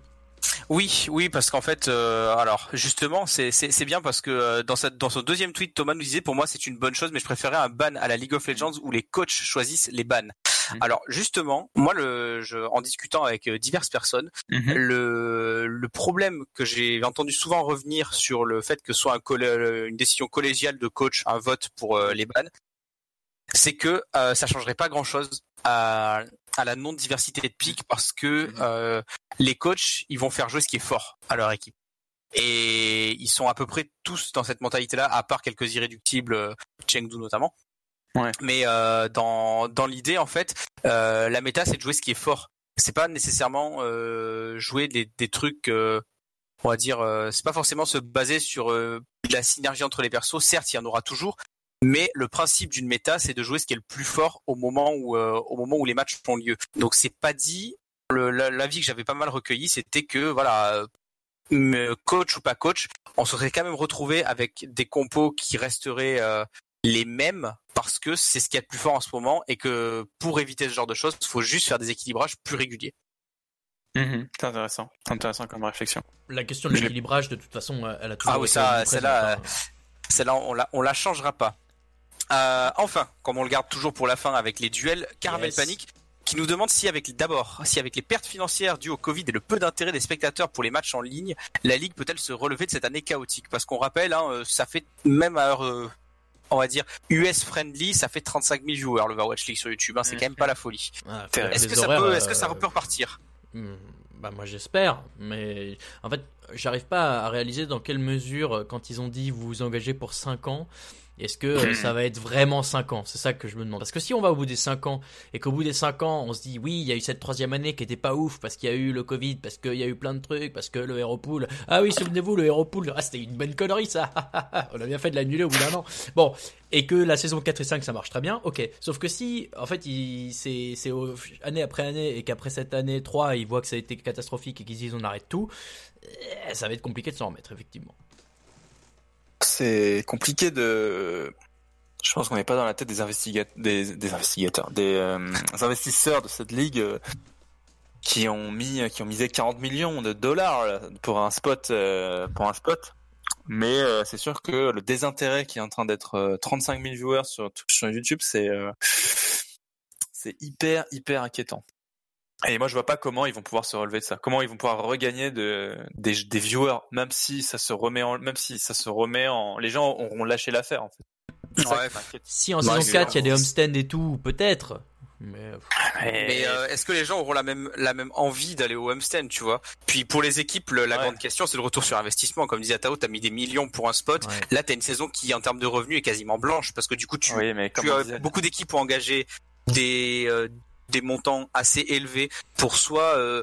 Oui, oui, parce qu'en fait, euh, alors justement, c'est bien parce que euh, dans cette dans son deuxième tweet, Thomas nous disait pour moi c'est une bonne chose, mais je préférais un ban à la League of Legends où les coachs choisissent les bans. Mhm. Alors justement, moi le je, en discutant avec euh, diverses personnes, le le problème que j'ai entendu souvent revenir sur le fait que ce soit un collè- une décision collégiale de coach, un vote pour euh, les bans, c'est que ça changerait pas grand chose à à la non diversité de pick parce que Mhm. euh, les coachs, ils vont faire jouer ce qui est fort à leur équipe. Et ils sont à peu près tous dans cette mentalité-là, à part quelques irréductibles, euh, Chengdu notamment. Ouais. Mais euh, dans, dans l'idée, en fait, euh, la méta, c'est de jouer ce qui est fort. C'est pas nécessairement euh, jouer des, des trucs, euh, on va dire, euh, c'est pas forcément se baser sur euh, la synergie entre les persos. Certes, il y en aura toujours, mais le principe d'une méta, c'est de jouer ce qui est le plus fort au moment où, euh, au moment où les matchs font lieu. Donc c'est pas dit. L'avis que j'avais pas mal recueilli, c'était que voilà, euh, me- coach ou pas coach, on se serait quand même retrouvé avec des compos qui resteraient euh, les mêmes parce que c'est ce qu'il y a de plus fort en ce moment et que pour éviter ce genre de choses, il faut juste faire des équilibrages plus réguliers. Mhm. C'est intéressant, C'est intéressant comme réflexion. La question de l'équilibrage, de toute façon, euh, elle a toujours Ah oui, été ça, celle-là. Celle-là, on la, on la changera pas. Euh, enfin, comme on le garde toujours pour la fin avec les duels, Caramel Yes. Panic qui nous demande si avec d'abord, si avec les pertes financières dues au Covid et le peu d'intérêt des spectateurs pour les matchs en ligne, la ligue peut-elle se relever de cette année chaotique? Parce qu'on rappelle, hein, euh, ça fait même à heure, euh, on va dire US friendly, ça fait 35 000 viewers l'Overwatch League sur YouTube. Hein, c'est quand même pas la folie. Ah. Est-ce que ça que euh, peut repartir? Hmm, Bah moi j'espère, mais en fait j'arrive pas à réaliser dans quelle mesure quand ils ont dit vous vous engagez pour 5 ans, est-ce que euh, ça va être vraiment 5 ans? C'est ça que je me demande. Parce que si on va au bout des 5 ans et qu'au bout des 5 ans on se dit oui il y a eu cette troisième année qui était pas ouf parce qu'il y a eu le Covid, parce qu'il y a eu plein de trucs, parce que le Hero Pool, ah oui souvenez-vous le Hero Pool, ah c'était une bonne connerie ça, [laughs] on a bien fait de l'annuler au bout d'un an. Bon, et que la saison 4 et 5 ça marche très bien, ok. Sauf que si, en fait, c'est année après année et qu'après cette année 3, ils voient que ça a été catastrophique et qu'ils disent on arrête tout, eh, ça va être compliqué de s'en remettre, effectivement. C'est compliqué de. Je pense qu'on n'est pas dans la tête des, des, des investigateurs, des euh, investisseurs de cette ligue euh, qui ont mis, qui ont misé 40 millions de dollars pour un spot, euh, pour un spot. Mais c'est sûr que le désintérêt qui est en train d'être euh, 35 000 viewers sur, sur YouTube, c'est c'est hyper hyper inquiétant. Et moi, je vois pas comment ils vont pouvoir se relever de ça. Comment ils vont pouvoir regagner de, des, des viewers, même si ça se remet en, même si ça se remet en, les gens auront lâché l'affaire, en fait. Ouais. Si en saison c'est 4 il y a des homestands et tout, peut-être. Mais pff, Mais euh, est-ce que les gens auront la même la même envie d'aller au homestand, tu vois? Puis pour les équipes, le- la Ouais. grande question, c'est le retour sur investissement. Comme disait Tao, t'as mis des millions pour un spot. ouais. Là, t'as une saison qui, en termes de revenus, est quasiment blanche parce que du coup, tu, Oui, mais tu as disait, beaucoup d'équipes ont engagé des euh, des montants assez élevés pour soit euh,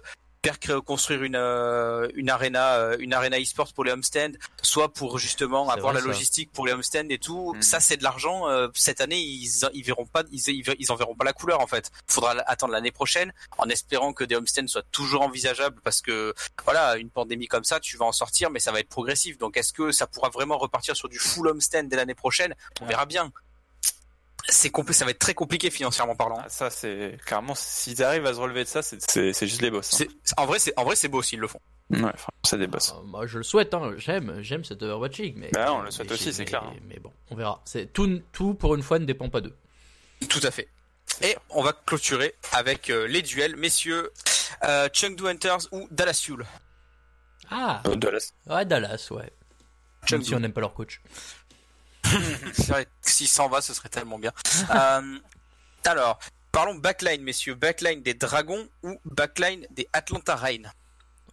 construire une euh, une arena euh, une arena e-sport pour les homestands, soit pour justement avoir vrai, la ça. logistique pour les homestands et tout. Mm. Ça, c'est de l'argent. euh, cette année, ils ils verront pas ils, ils ils en verront pas la couleur en fait. Faudra attendre l'année prochaine en espérant que des homestands soient toujours envisageables parce que voilà, une pandémie comme ça, tu vas en sortir, mais ça va être progressif. Donc, est-ce que ça pourra vraiment repartir sur du full homestand dès l'année prochaine? On Ouais. verra bien. C'est ça va être très compliqué financièrement parlant. Ah, Ça, c'est clairement, s'ils arrivent à se relever de ça, c'est- c'est c'est juste les boss. hein. C'est- en vrai, c'est en vrai c'est beau s'ils le font. Ouais, enfin, c'est des boss. Euh, moi, je le souhaite, hein. j'aime, j'aime cette Overwatching. Mais, Bah, on le souhaite mais aussi, c'est mais- clair, hein. Mais bon, on verra. C'est tout, tout pour une fois ne dépend pas d'eux. Tout à fait. Et on va clôturer avec euh, les duels, messieurs. Euh, Chengdu Hunters ou Dallas Fuel. Ah, Euh, Dallas. ouais, Dallas, ouais. Même Chengdu. si on n'aime pas leur coach. [laughs] C'est vrai S'il s'en va, ce serait tellement bien. Euh, alors, parlons backline, messieurs. Backline des Dragons ou backline des Atlanta Reign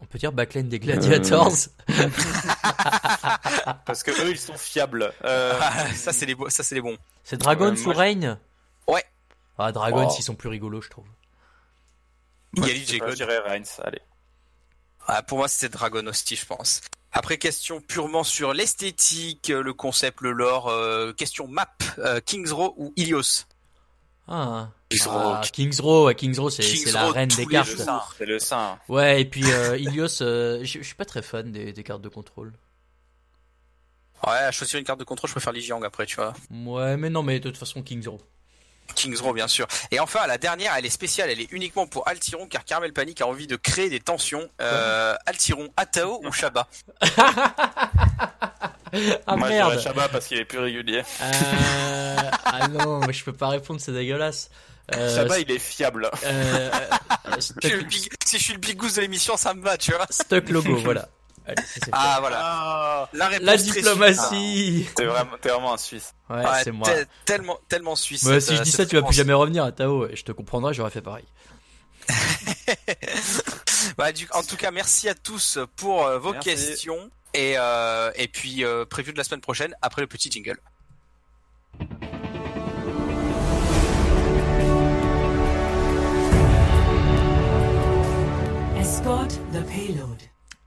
On peut dire backline des Gladiators. [laughs] Parce que eux, ils sont fiables. Euh, Ah, Ça, c'est les, bo- ça, c'est les bons. C'est Dragons Ouais, ou Reign Ouais. Ah, Dragons, Oh. ils sont plus rigolos, je trouve. Il y a DJ Reigns, allez. Ah, pour moi, c'est Dragon Hostie, je pense. Après, question purement sur l'esthétique, le concept, le lore, euh, question map, euh, Kings Row ou Ilios Ah, Kings Ah, Kings Row, Kings Row, c'est Kings c'est la Row reine des cartes. C'est le sein. Ouais, et puis euh, Ilios, euh, je je suis pas très fan des, des cartes de contrôle. Ouais, à choisir une carte de contrôle, je préfère Lijiang après, tu vois. Ouais, mais non, mais de toute façon, Kings Row. Kings Row, bien sûr. Et enfin, la dernière, elle est spéciale, elle est uniquement pour Altiron, car Carmel Panic a envie de créer des tensions. Euh, Altiron, Atao ou Shaba? Ah Moi, je merde dirais Shabba parce qu'il est plus régulier. Euh, Ah non, mais je peux pas répondre, c'est dégueulasse. Euh, Shabba, il est fiable. euh, Je suis le Stuck, big- Si je suis le big goose de l'émission, ça me va, tu vois. Stuck logo, voilà. Allez, ça, c'est fait. Ah, voilà. Ah, La réponse La très diplomatie t'es vraiment, t'es vraiment un Suisse. Ouais, c'est moi. te- Tellement, tellement suisse. Cette- si je dis ça, tu vas plus jamais revenir à Tao, et je te comprendrai, j'aurais fait pareil. [laughs] Bah, du- en tout cas, merci à tous pour euh, vos Merci. questions. Et, euh, et puis, euh, prévu de la semaine prochaine après le petit jingle. Escort the payload.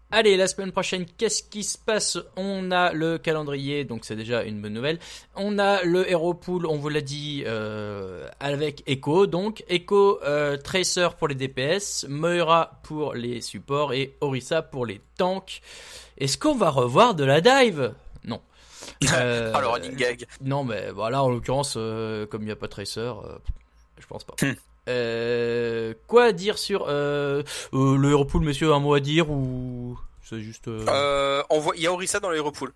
Allez, la semaine prochaine, qu'est-ce qui se passe? On a le calendrier, donc c'est déjà une bonne nouvelle. On a le Hero Pool, on vous l'a dit, euh, avec Echo. Donc, Echo, euh, Tracer pour les DPS, Moira pour les supports et Orisa pour les tanks. Est-ce qu'on va revoir de la dive? Non. [laughs] Euh, Alors, running gag. Non, mais voilà, en l'occurrence, euh, comme il n'y a pas Tracer, euh, je pense pas. Euh, quoi dire sur euh, euh, le Hero Pool, monsieur, un mot à dire ou c'est juste. euh, Euh, on voit, il y a Orisa dans l'aéropool.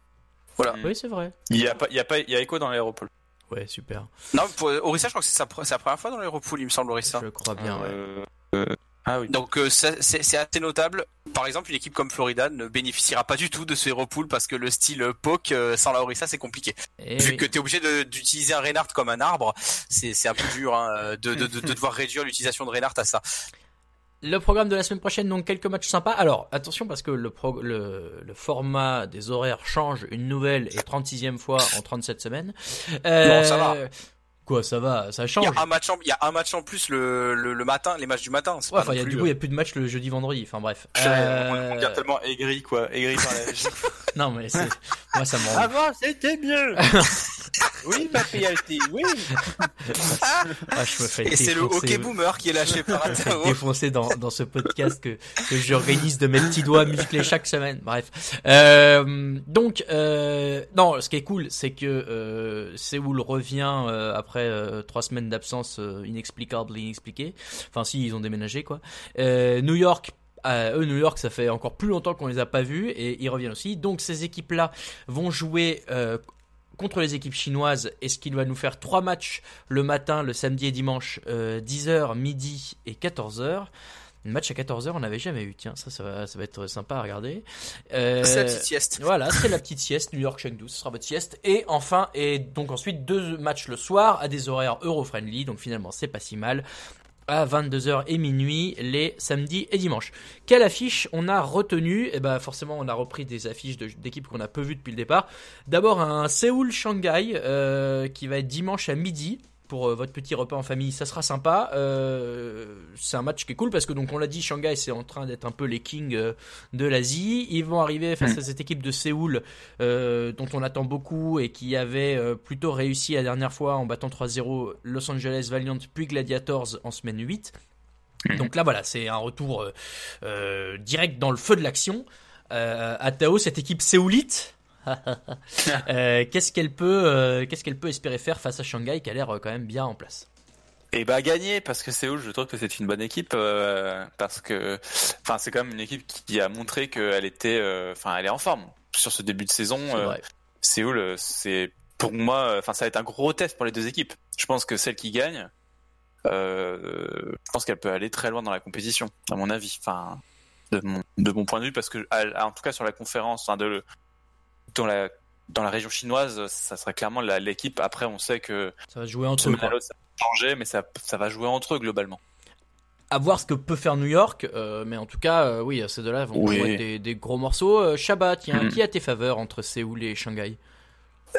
Voilà. Oui, c'est vrai. Il y a pas, il y a pas, il y a Echo dans l'aéropole. Ouais, super. Non, pour Orisa, je crois que c'est sa, première fois dans l'aéropool, il me semble, Orisa. Je crois bien, ouais. Euh, euh, ah oui. Donc euh, c'est assez notable. Par exemple, une équipe comme Florida ne bénéficiera pas du tout de ce hero pool parce que le style euh, poke euh, sans la Orisa c'est compliqué. Eh Vu oui. que tu es obligé d'utiliser un Reinhardt comme un arbre, c'est un peu dur hein, de, de, de, de devoir réduire l'utilisation de Reinhardt à ça. Le programme de la semaine prochaine, donc quelques matchs sympas. Alors, attention parce que le, pro- le, le format des horaires change une nouvelle et 36e fois en 37 semaines. Non, ça va. Quoi, ça va, ça Il change. y a un match en, il y a un match en plus le, le, le matin, les matchs du matin. c'est Ouais, pas enfin, du coup, il y a plus de matchs le jeudi, vendredi. Enfin, bref. Euh, On dirait tellement aigri, quoi. Aigri par la. [laughs] Non, mais c'est, moi, ça me rend Avant, c'était mieux. [laughs] oui, papy Alti, oui. Ah, je me fais Et c'est le hockey boomer qui est lâché [laughs] par Atao. défoncer dans, dans ce podcast que, que j'organise de mes petits doigts musclés chaque semaine. Bref. Euh, donc, euh, non, ce qui est cool, c'est que euh, Séoul revient euh, euh, trois semaines d'absence euh, inexplicable, inexpliquée. Enfin, si, ils ont déménagé, quoi. Euh, New York. eux, New York, ça fait encore plus longtemps qu'on les a pas vus et ils reviennent aussi. Donc ces équipes-là vont jouer contre les équipes chinoises et ce qui va nous faire trois matchs le matin, le samedi et dimanche, euh, 10h, midi et 14h. Un match à 14h, on n'avait jamais eu. Tiens, ça, ça va, ça va être sympa à regarder. Euh, C'est la petite sieste. voilà, c'est la petite sieste, New York Chengdu, ce sera votre sieste. Et enfin, et donc ensuite deux matchs le soir à des horaires euro-friendly, donc finalement c'est pas si mal. À 22h et minuit, les samedis et dimanches. Quelle affiche on a retenu Eh ben forcément, on a repris des affiches de- d'équipes qu'on a peu vues depuis le départ. D'abord un Séoul-Shanghai euh, qui va être dimanche à midi pour euh, votre petit repas en famille, ça sera sympa. Euh, c'est un match qui est cool parce que donc on l'a dit, Shanghai c'est en train d'être un peu les kings euh, de l'Asie. Ils vont arriver face à cette équipe de Séoul dont on attend beaucoup et qui avait plutôt réussi la dernière fois en battant 3-0 Los Angeles Valiant puis Gladiators en semaine 8. Donc là voilà, c'est un retour direct dans le feu de l'action. À Tao, cette équipe séoulite, [laughs] Euh, qu'est-ce qu'elle peut, euh, qu'est-ce qu'elle peut espérer faire face à Shanghai qui a l'air euh, quand même bien en place Et bah gagner parce que Séoul, je trouve que c'est une bonne équipe euh, parce que, enfin, c'est quand même une équipe qui a montré qu'elle était, enfin, elle est en forme sur ce début de saison. Séoul, c'est pour moi, enfin, ça va être un gros test pour les deux équipes. Je pense que celle qui gagne, je pense qu'elle peut aller très loin dans la compétition, à mon avis. Enfin, de mon, de mon point de vue, parce que à- en tout cas sur la conférence, enfin, de dans la dans la région chinoise, ça sera clairement la- l'équipe. Après, on sait que Ça va jouer entre eux. ça changer, mais ça, ça va jouer entre eux globalement. À voir ce que peut faire New York, euh, mais en tout cas, euh, oui, ces deux-là vont Oui. jouer des, des gros morceaux. Euh, Shabbat, tiens, Mm. qui a tes faveurs entre Séoul et Shanghai?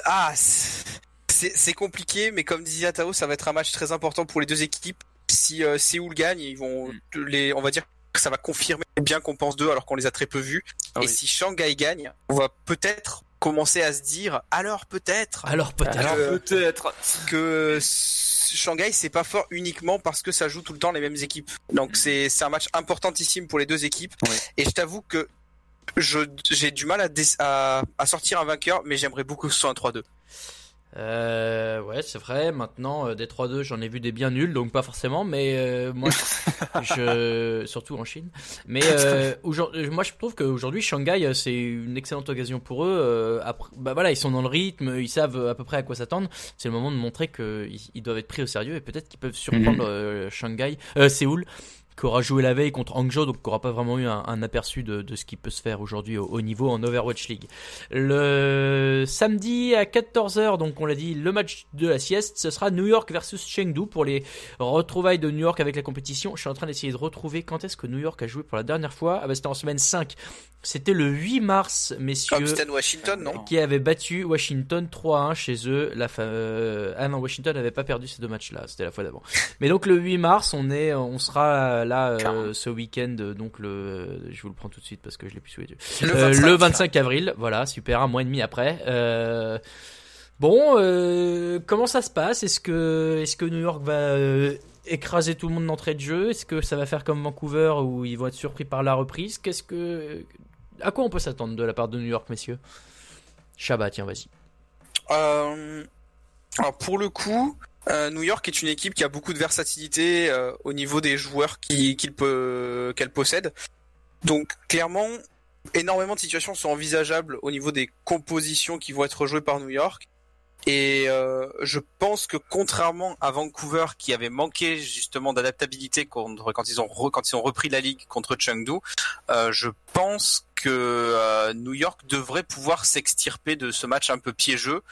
Ah, c'est c'est compliqué, mais comme disait Tao, ça va être un match très important pour les deux équipes. Si euh, Séoul gagne, ils vont les, on va dire ça va confirmer bien qu'on pense d'eux alors qu'on les a très peu vus. Ah Et si Shanghai gagne, on va peut-être commencer à se dire, alors peut-être Alors peut-être. Alors, Alors peut-être. que Shanghai c'est pas fort uniquement parce que ça joue tout le temps les mêmes équipes. Donc c'est c'est un match importantissime pour les deux équipes. Et je t'avoue que je j'ai du mal à, à à sortir un vainqueur, mais j'aimerais beaucoup que ce soit un 3-2. Euh, ouais, c'est vrai. Maintenant, euh, des 3-2, j'en ai vu des bien nuls, donc pas forcément. Mais euh, moi, je, [laughs] surtout en Chine. Mais euh, aujourd'hui, moi, je trouve qu'aujourd'hui, Shanghai, euh, c'est une excellente occasion pour eux. Euh, après, bah voilà, ils sont dans le rythme, ils savent à peu près à quoi s'attendre. C'est le moment de montrer qu'ils ils doivent être pris au sérieux et peut-être qu'ils peuvent surprendre euh, Shanghai, euh, Séoul. Qui aura joué la veille contre Hangzhou, donc qui aura pas vraiment eu un, un aperçu de, de ce qui peut se faire aujourd'hui au haut niveau en Overwatch League. Le samedi à 14h, donc on l'a dit, le match de la sieste, ce sera New York versus Chengdu pour les retrouvailles de New York avec la compétition. Je suis en train d'essayer de retrouver quand est-ce que New York a joué pour la dernière fois. Ah bah c'était en semaine 5. C'était le 8 mars, messieurs. Comme Stan Washington, non Qui avait battu Washington 3-1 chez eux. La fa- euh, Ah non, Washington n'avait pas perdu ces deux matchs-là, c'était la fois d'avant. Mais donc le 8 mars, on est, on sera là euh, ce week-end. Donc le, je vous le prends tout de suite parce que je l'ai plus sous les yeux. Le Euh, 25, le 25 avril, voilà, super, un mois et demi après. Euh, bon, euh, comment ça se passe? Est-ce que, est-ce que New York va euh, écraser tout le monde d'entrée de jeu? Est-ce que ça va faire comme Vancouver où ils vont être surpris par la reprise? Qu'est-ce que, à quoi on peut s'attendre de la part de New York, messieurs? Shabbat, tiens, vas-y. Euh, alors pour le coup, euh, New York est une équipe qui a beaucoup de versatilité euh, au niveau des joueurs qu'elle possède. Donc clairement, énormément de situations sont envisageables au niveau des compositions qui vont être jouées par New York. Et euh, je pense que contrairement à Vancouver, qui avait manqué justement d'adaptabilité contre- quand ils ont re- quand ils ont repris la ligue contre Chengdu, euh, je pense que euh, New York devrait pouvoir s'extirper de ce match un peu piégeux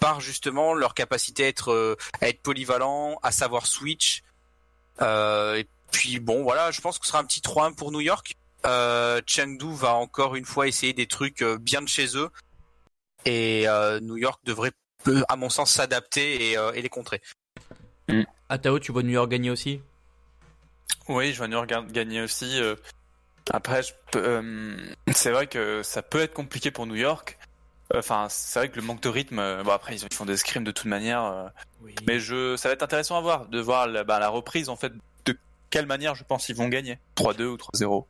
par justement leur capacité à être euh, à être polyvalent, à savoir switch. Euh, et puis bon, voilà, je pense que ce sera un petit 3-1 pour New York. Euh, Chengdu va encore une fois essayer des trucs bien de chez eux. Et euh, New York devrait, euh, à mon sens, s'adapter et, euh, et les contrer. Atao, tu vois New York gagner aussi? Oui, je vois New York ga- gagner aussi. euh. Après, je peux- euh, c'est vrai que ça peut être compliqué pour New York. Enfin, c'est vrai que le manque de rythme. Bon, après, ils font des scrims de toute manière. Oui. Mais je, ça va être intéressant à voir, de voir la, bah, la reprise en fait. De quelle manière je pense ils vont gagner 3-2 ou 3-0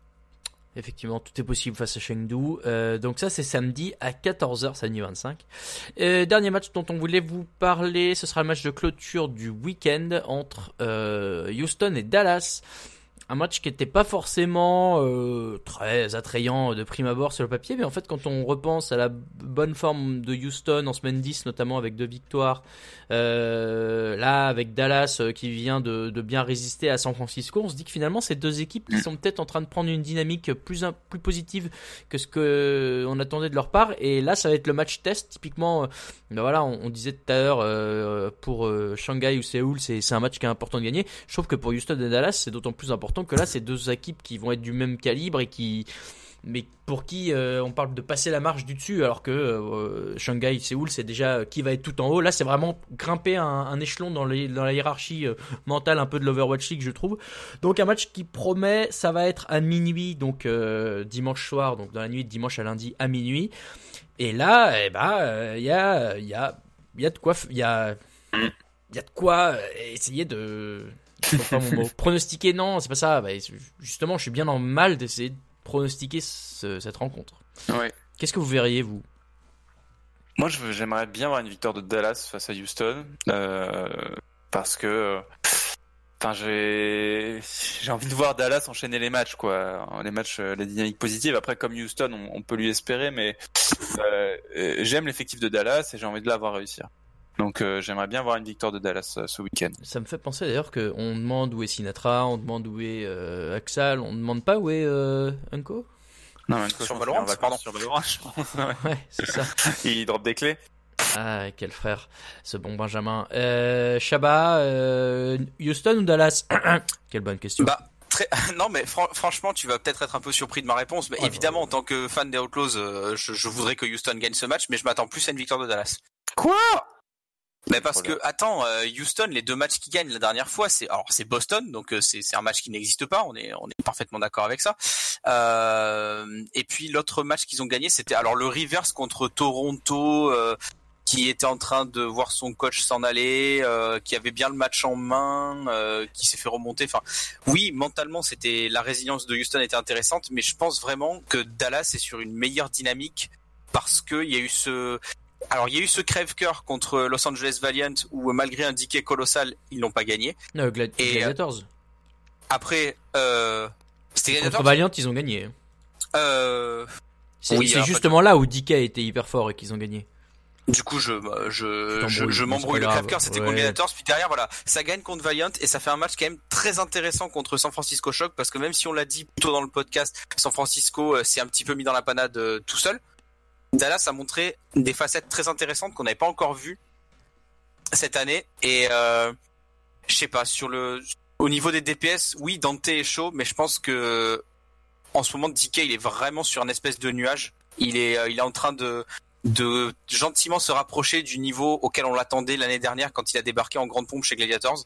Effectivement, tout est possible face à Chengdu. Euh, donc ça, c'est samedi à 14h, samedi 25. Euh, dernier match dont on voulait vous parler, ce sera le match de clôture du week-end entre euh, Houston et Dallas. Un match qui n'était pas forcément euh, très attrayant de prime abord sur le papier, mais en fait, quand on repense à la bonne forme de Houston en semaine 10, notamment avec deux victoires, euh, là, avec Dallas euh, qui vient de, de bien résister à San Francisco, on se dit que finalement, ces deux équipes qui sont peut-être en train de prendre une dynamique plus, positive que ce que on attendait de leur part. Et là, ça va être le match test. Typiquement, ben voilà, on, on disait tout à l'heure euh, pour Shanghai ou Séoul, c'est c'est un match qui est important de gagner. Je trouve que pour Houston et Dallas, c'est d'autant plus important que là, c'est deux équipes qui vont être du même calibre et qui mais pour qui euh, on parle de passer la marche du dessus alors que euh, Shanghai Séoul c'est déjà euh, qui va être tout en haut. Là c'est vraiment grimper un, échelon dans, les, dans la hiérarchie euh, mentale un peu de l'Overwatch League je trouve. Donc un match qui promet ça va être à minuit donc dimanche soir donc dans la nuit de dimanche à lundi à minuit. Et là eh ben il y a y a y a de quoi il y a y a de quoi essayer de pas mon mot. [laughs] pronostiquer non c'est pas ça Bah, justement je suis bien dans le mal d'essayer de pronostiquer ce- cette rencontre Ouais. Qu'est-ce que vous verriez, vous? Moi, j'aimerais bien avoir une victoire de Dallas face à Houston, euh, parce que, enfin, j'ai, j'ai envie de voir Dallas enchaîner les matchs, quoi, les matchs, euh, les dynamiques positives. Après, comme Houston, on, on peut lui espérer, mais euh, euh, j'aime l'effectif de Dallas et j'ai envie de la voir réussir. Donc, euh, j'aimerais bien avoir une victoire de Dallas euh, ce week-end. Ça me fait penser d'ailleurs qu'on demande où est Sinatra, on demande où est euh, Axal, on demande pas où est euh, Unco? Non, même Sur Valorant, pardon. sur Valorant. [laughs] Ouais, c'est ça. [laughs] Il drop des clés. Ah, quel frère, ce bon Benjamin. Euh, Shabba, euh, Houston ou Dallas [clears throat] Quelle bonne question. Bah, très... [laughs] non, mais fran- franchement, tu vas peut-être être un peu surpris de ma réponse, mais Ouais, évidemment, en tant que fan des Outlaws, euh, je, je voudrais que Houston gagne ce match, mais je m'attends plus à une victoire de Dallas. Quoi? Mais parce Trop bien. que, attends, euh, Houston, les deux matchs qu'ils gagnent la dernière fois, c'est alors c'est Boston, donc euh, c'est c'est un match qui n'existe pas. On est on est parfaitement d'accord avec ça. Euh, et puis l'autre match qu'ils ont gagné, c'était alors le reverse contre Toronto. euh, qui était en train de voir son coach s'en aller, euh, qui avait bien le match en main, euh, qui s'est fait remonter. Enfin, oui, mentalement, c'était la résilience de Houston était intéressante, mais je pense vraiment que Dallas est sur une meilleure dynamique parce que il y a eu ce alors il y a eu ce crève-cœur contre Los Angeles Valiant où malgré un diquet colossal, ils l'ont pas gagné. Euh, Glad- et, Gladiators. Après, euh, c'était Contre Gladiators Valiant, ils ont gagné. euh, C'est Oui, justement là où DK était hyper fort et qu'ils ont gagné. Du coup, je, je, Tu je, je mais m'embrouille. Le crève-cœur, c'était Ouais. contre Gladiators. Puis derrière, voilà, ça gagne contre Valiant et ça fait un match quand même très intéressant contre San Francisco Shock parce que même si on l'a dit plus tôt dans le podcast, San Francisco euh, s'est un petit peu mis dans la panade euh, tout seul. Dallas a montré des facettes très intéressantes qu'on n'avait pas encore vues cette année et euh, je sais pas sur le au niveau des DPS, oui, Dante est chaud, mais je pense que en ce moment, DK il est vraiment sur un espèce de nuage. Il est, euh, il est en train de de gentiment se rapprocher du niveau auquel on l'attendait l'année dernière quand il a débarqué en grande pompe chez Gladiators.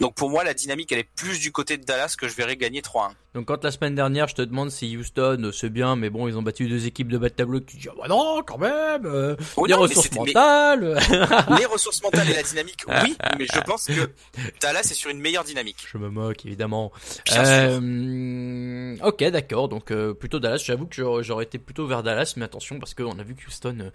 Donc pour moi, la dynamique, elle est plus du côté de Dallas que je verrais gagner 3-1. Donc quand la semaine dernière, je te demande si Houston, euh, c'est bien, mais bon, ils ont battu deux équipes de bas de tableau, tu dis, ah bah non, quand même, euh, Oh les non, ressources mais mentales. [laughs] les ressources mentales et la dynamique, oui, mais je pense que Dallas est sur une meilleure dynamique. Je me moque, évidemment. Euh, ok, d'accord. Donc euh, plutôt Dallas. J'avoue que j'aurais- été plutôt vers Dallas, mais attention parce qu'on a vu que Houston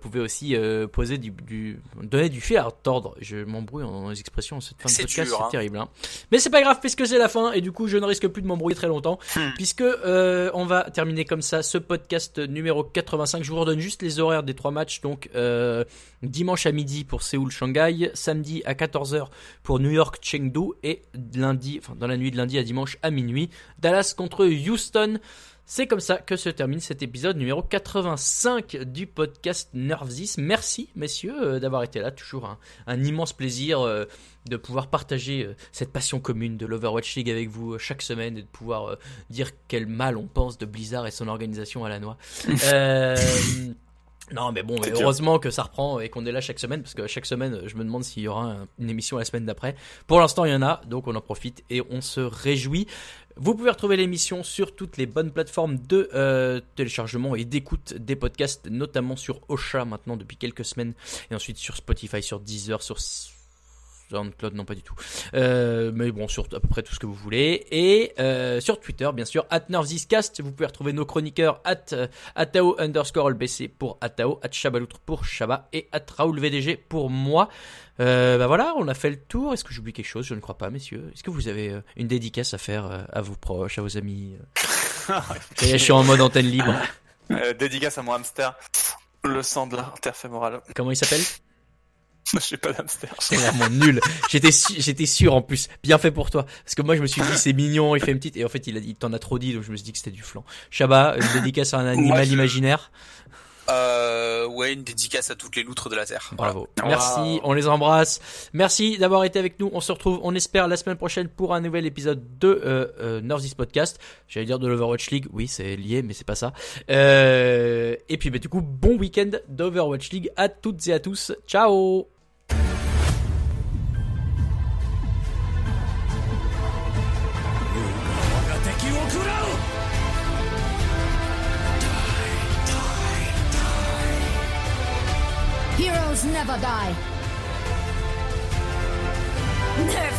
pouvait aussi poser du, du donner du fil à retordre. Je m'embrouille en, les expressions cette fin de podcast, c'est hein. terrible. Hein. Mais c'est pas grave puisque c'est la fin et du coup je ne risque plus de m'embrouiller très longtemps Hmm. puisque euh, on va terminer comme ça ce podcast numéro 85. Je vous redonne juste les horaires des trois matchs. Donc euh, dimanche à midi pour Séoul Shanghai, samedi à 14h pour New York Chengdu et lundi, enfin dans la nuit de lundi à dimanche à minuit, Dallas contre Houston. C'est comme ça que se termine cet épisode numéro 85 du podcast Nervsis. Merci messieurs euh, d'avoir été là, toujours un, un immense plaisir euh, de pouvoir partager euh, cette passion commune de l'Overwatch League avec vous euh, chaque semaine et de pouvoir euh, dire quel mal on pense de Blizzard et son organisation à la noix. [laughs] Non, mais bon, heureusement que ça reprend et qu'on est là chaque semaine, parce que chaque semaine, je me demande s'il y aura un- une émission la semaine d'après. Pour l'instant, il y en a, donc on en profite et on se réjouit. Vous pouvez retrouver l'émission sur toutes les bonnes plateformes de euh, téléchargement et d'écoute des podcasts, notamment sur Ocha maintenant depuis quelques semaines, et ensuite sur Spotify, sur Deezer, sur SoundCloud, non pas du tout. Euh, mais bon, sur à peu près tout ce que vous voulez. Et euh, sur Twitter, bien sûr, at NervzisCast, vous pouvez retrouver nos chroniqueurs at euh, Atao underscore LBC pour Atao, at Chabaloutre pour Chaba et at Raoul VDG pour moi. Euh, bah voilà, on a fait le tour. Est-ce que j'oublie quelque chose? Je ne crois pas, messieurs. Est-ce que vous avez une dédicace à faire à vos proches, à vos amis Ça y est, je suis en mode antenne libre. Dédicace à mon hamster. Le sang de l'interfémoral. Comment il s'appelle? [laughs] Je sais pas d'hamster. C'est vraiment nul. J'étais j'étais sûr en plus. Bien fait pour toi. Parce que moi je me suis dit c'est mignon, il fait une petite et en fait il, a- il t'en a trop dit donc je me suis dit que c'était du flan. Chaba, une dédicace à un animal je- imaginaire. Euh, ouais, une dédicace à toutes les loutres de la Terre. Bravo. Merci, on les embrasse. Merci d'avoir été avec nous. On se retrouve, on espère, la semaine prochaine pour un nouvel épisode de euh, euh, Podcast. J'allais dire de l'Overwatch League. Oui, c'est lié, mais c'est pas ça. Euh, et puis, bah, du coup, bon week-end d'Overwatch League à toutes et à tous. Ciao never die. Nerf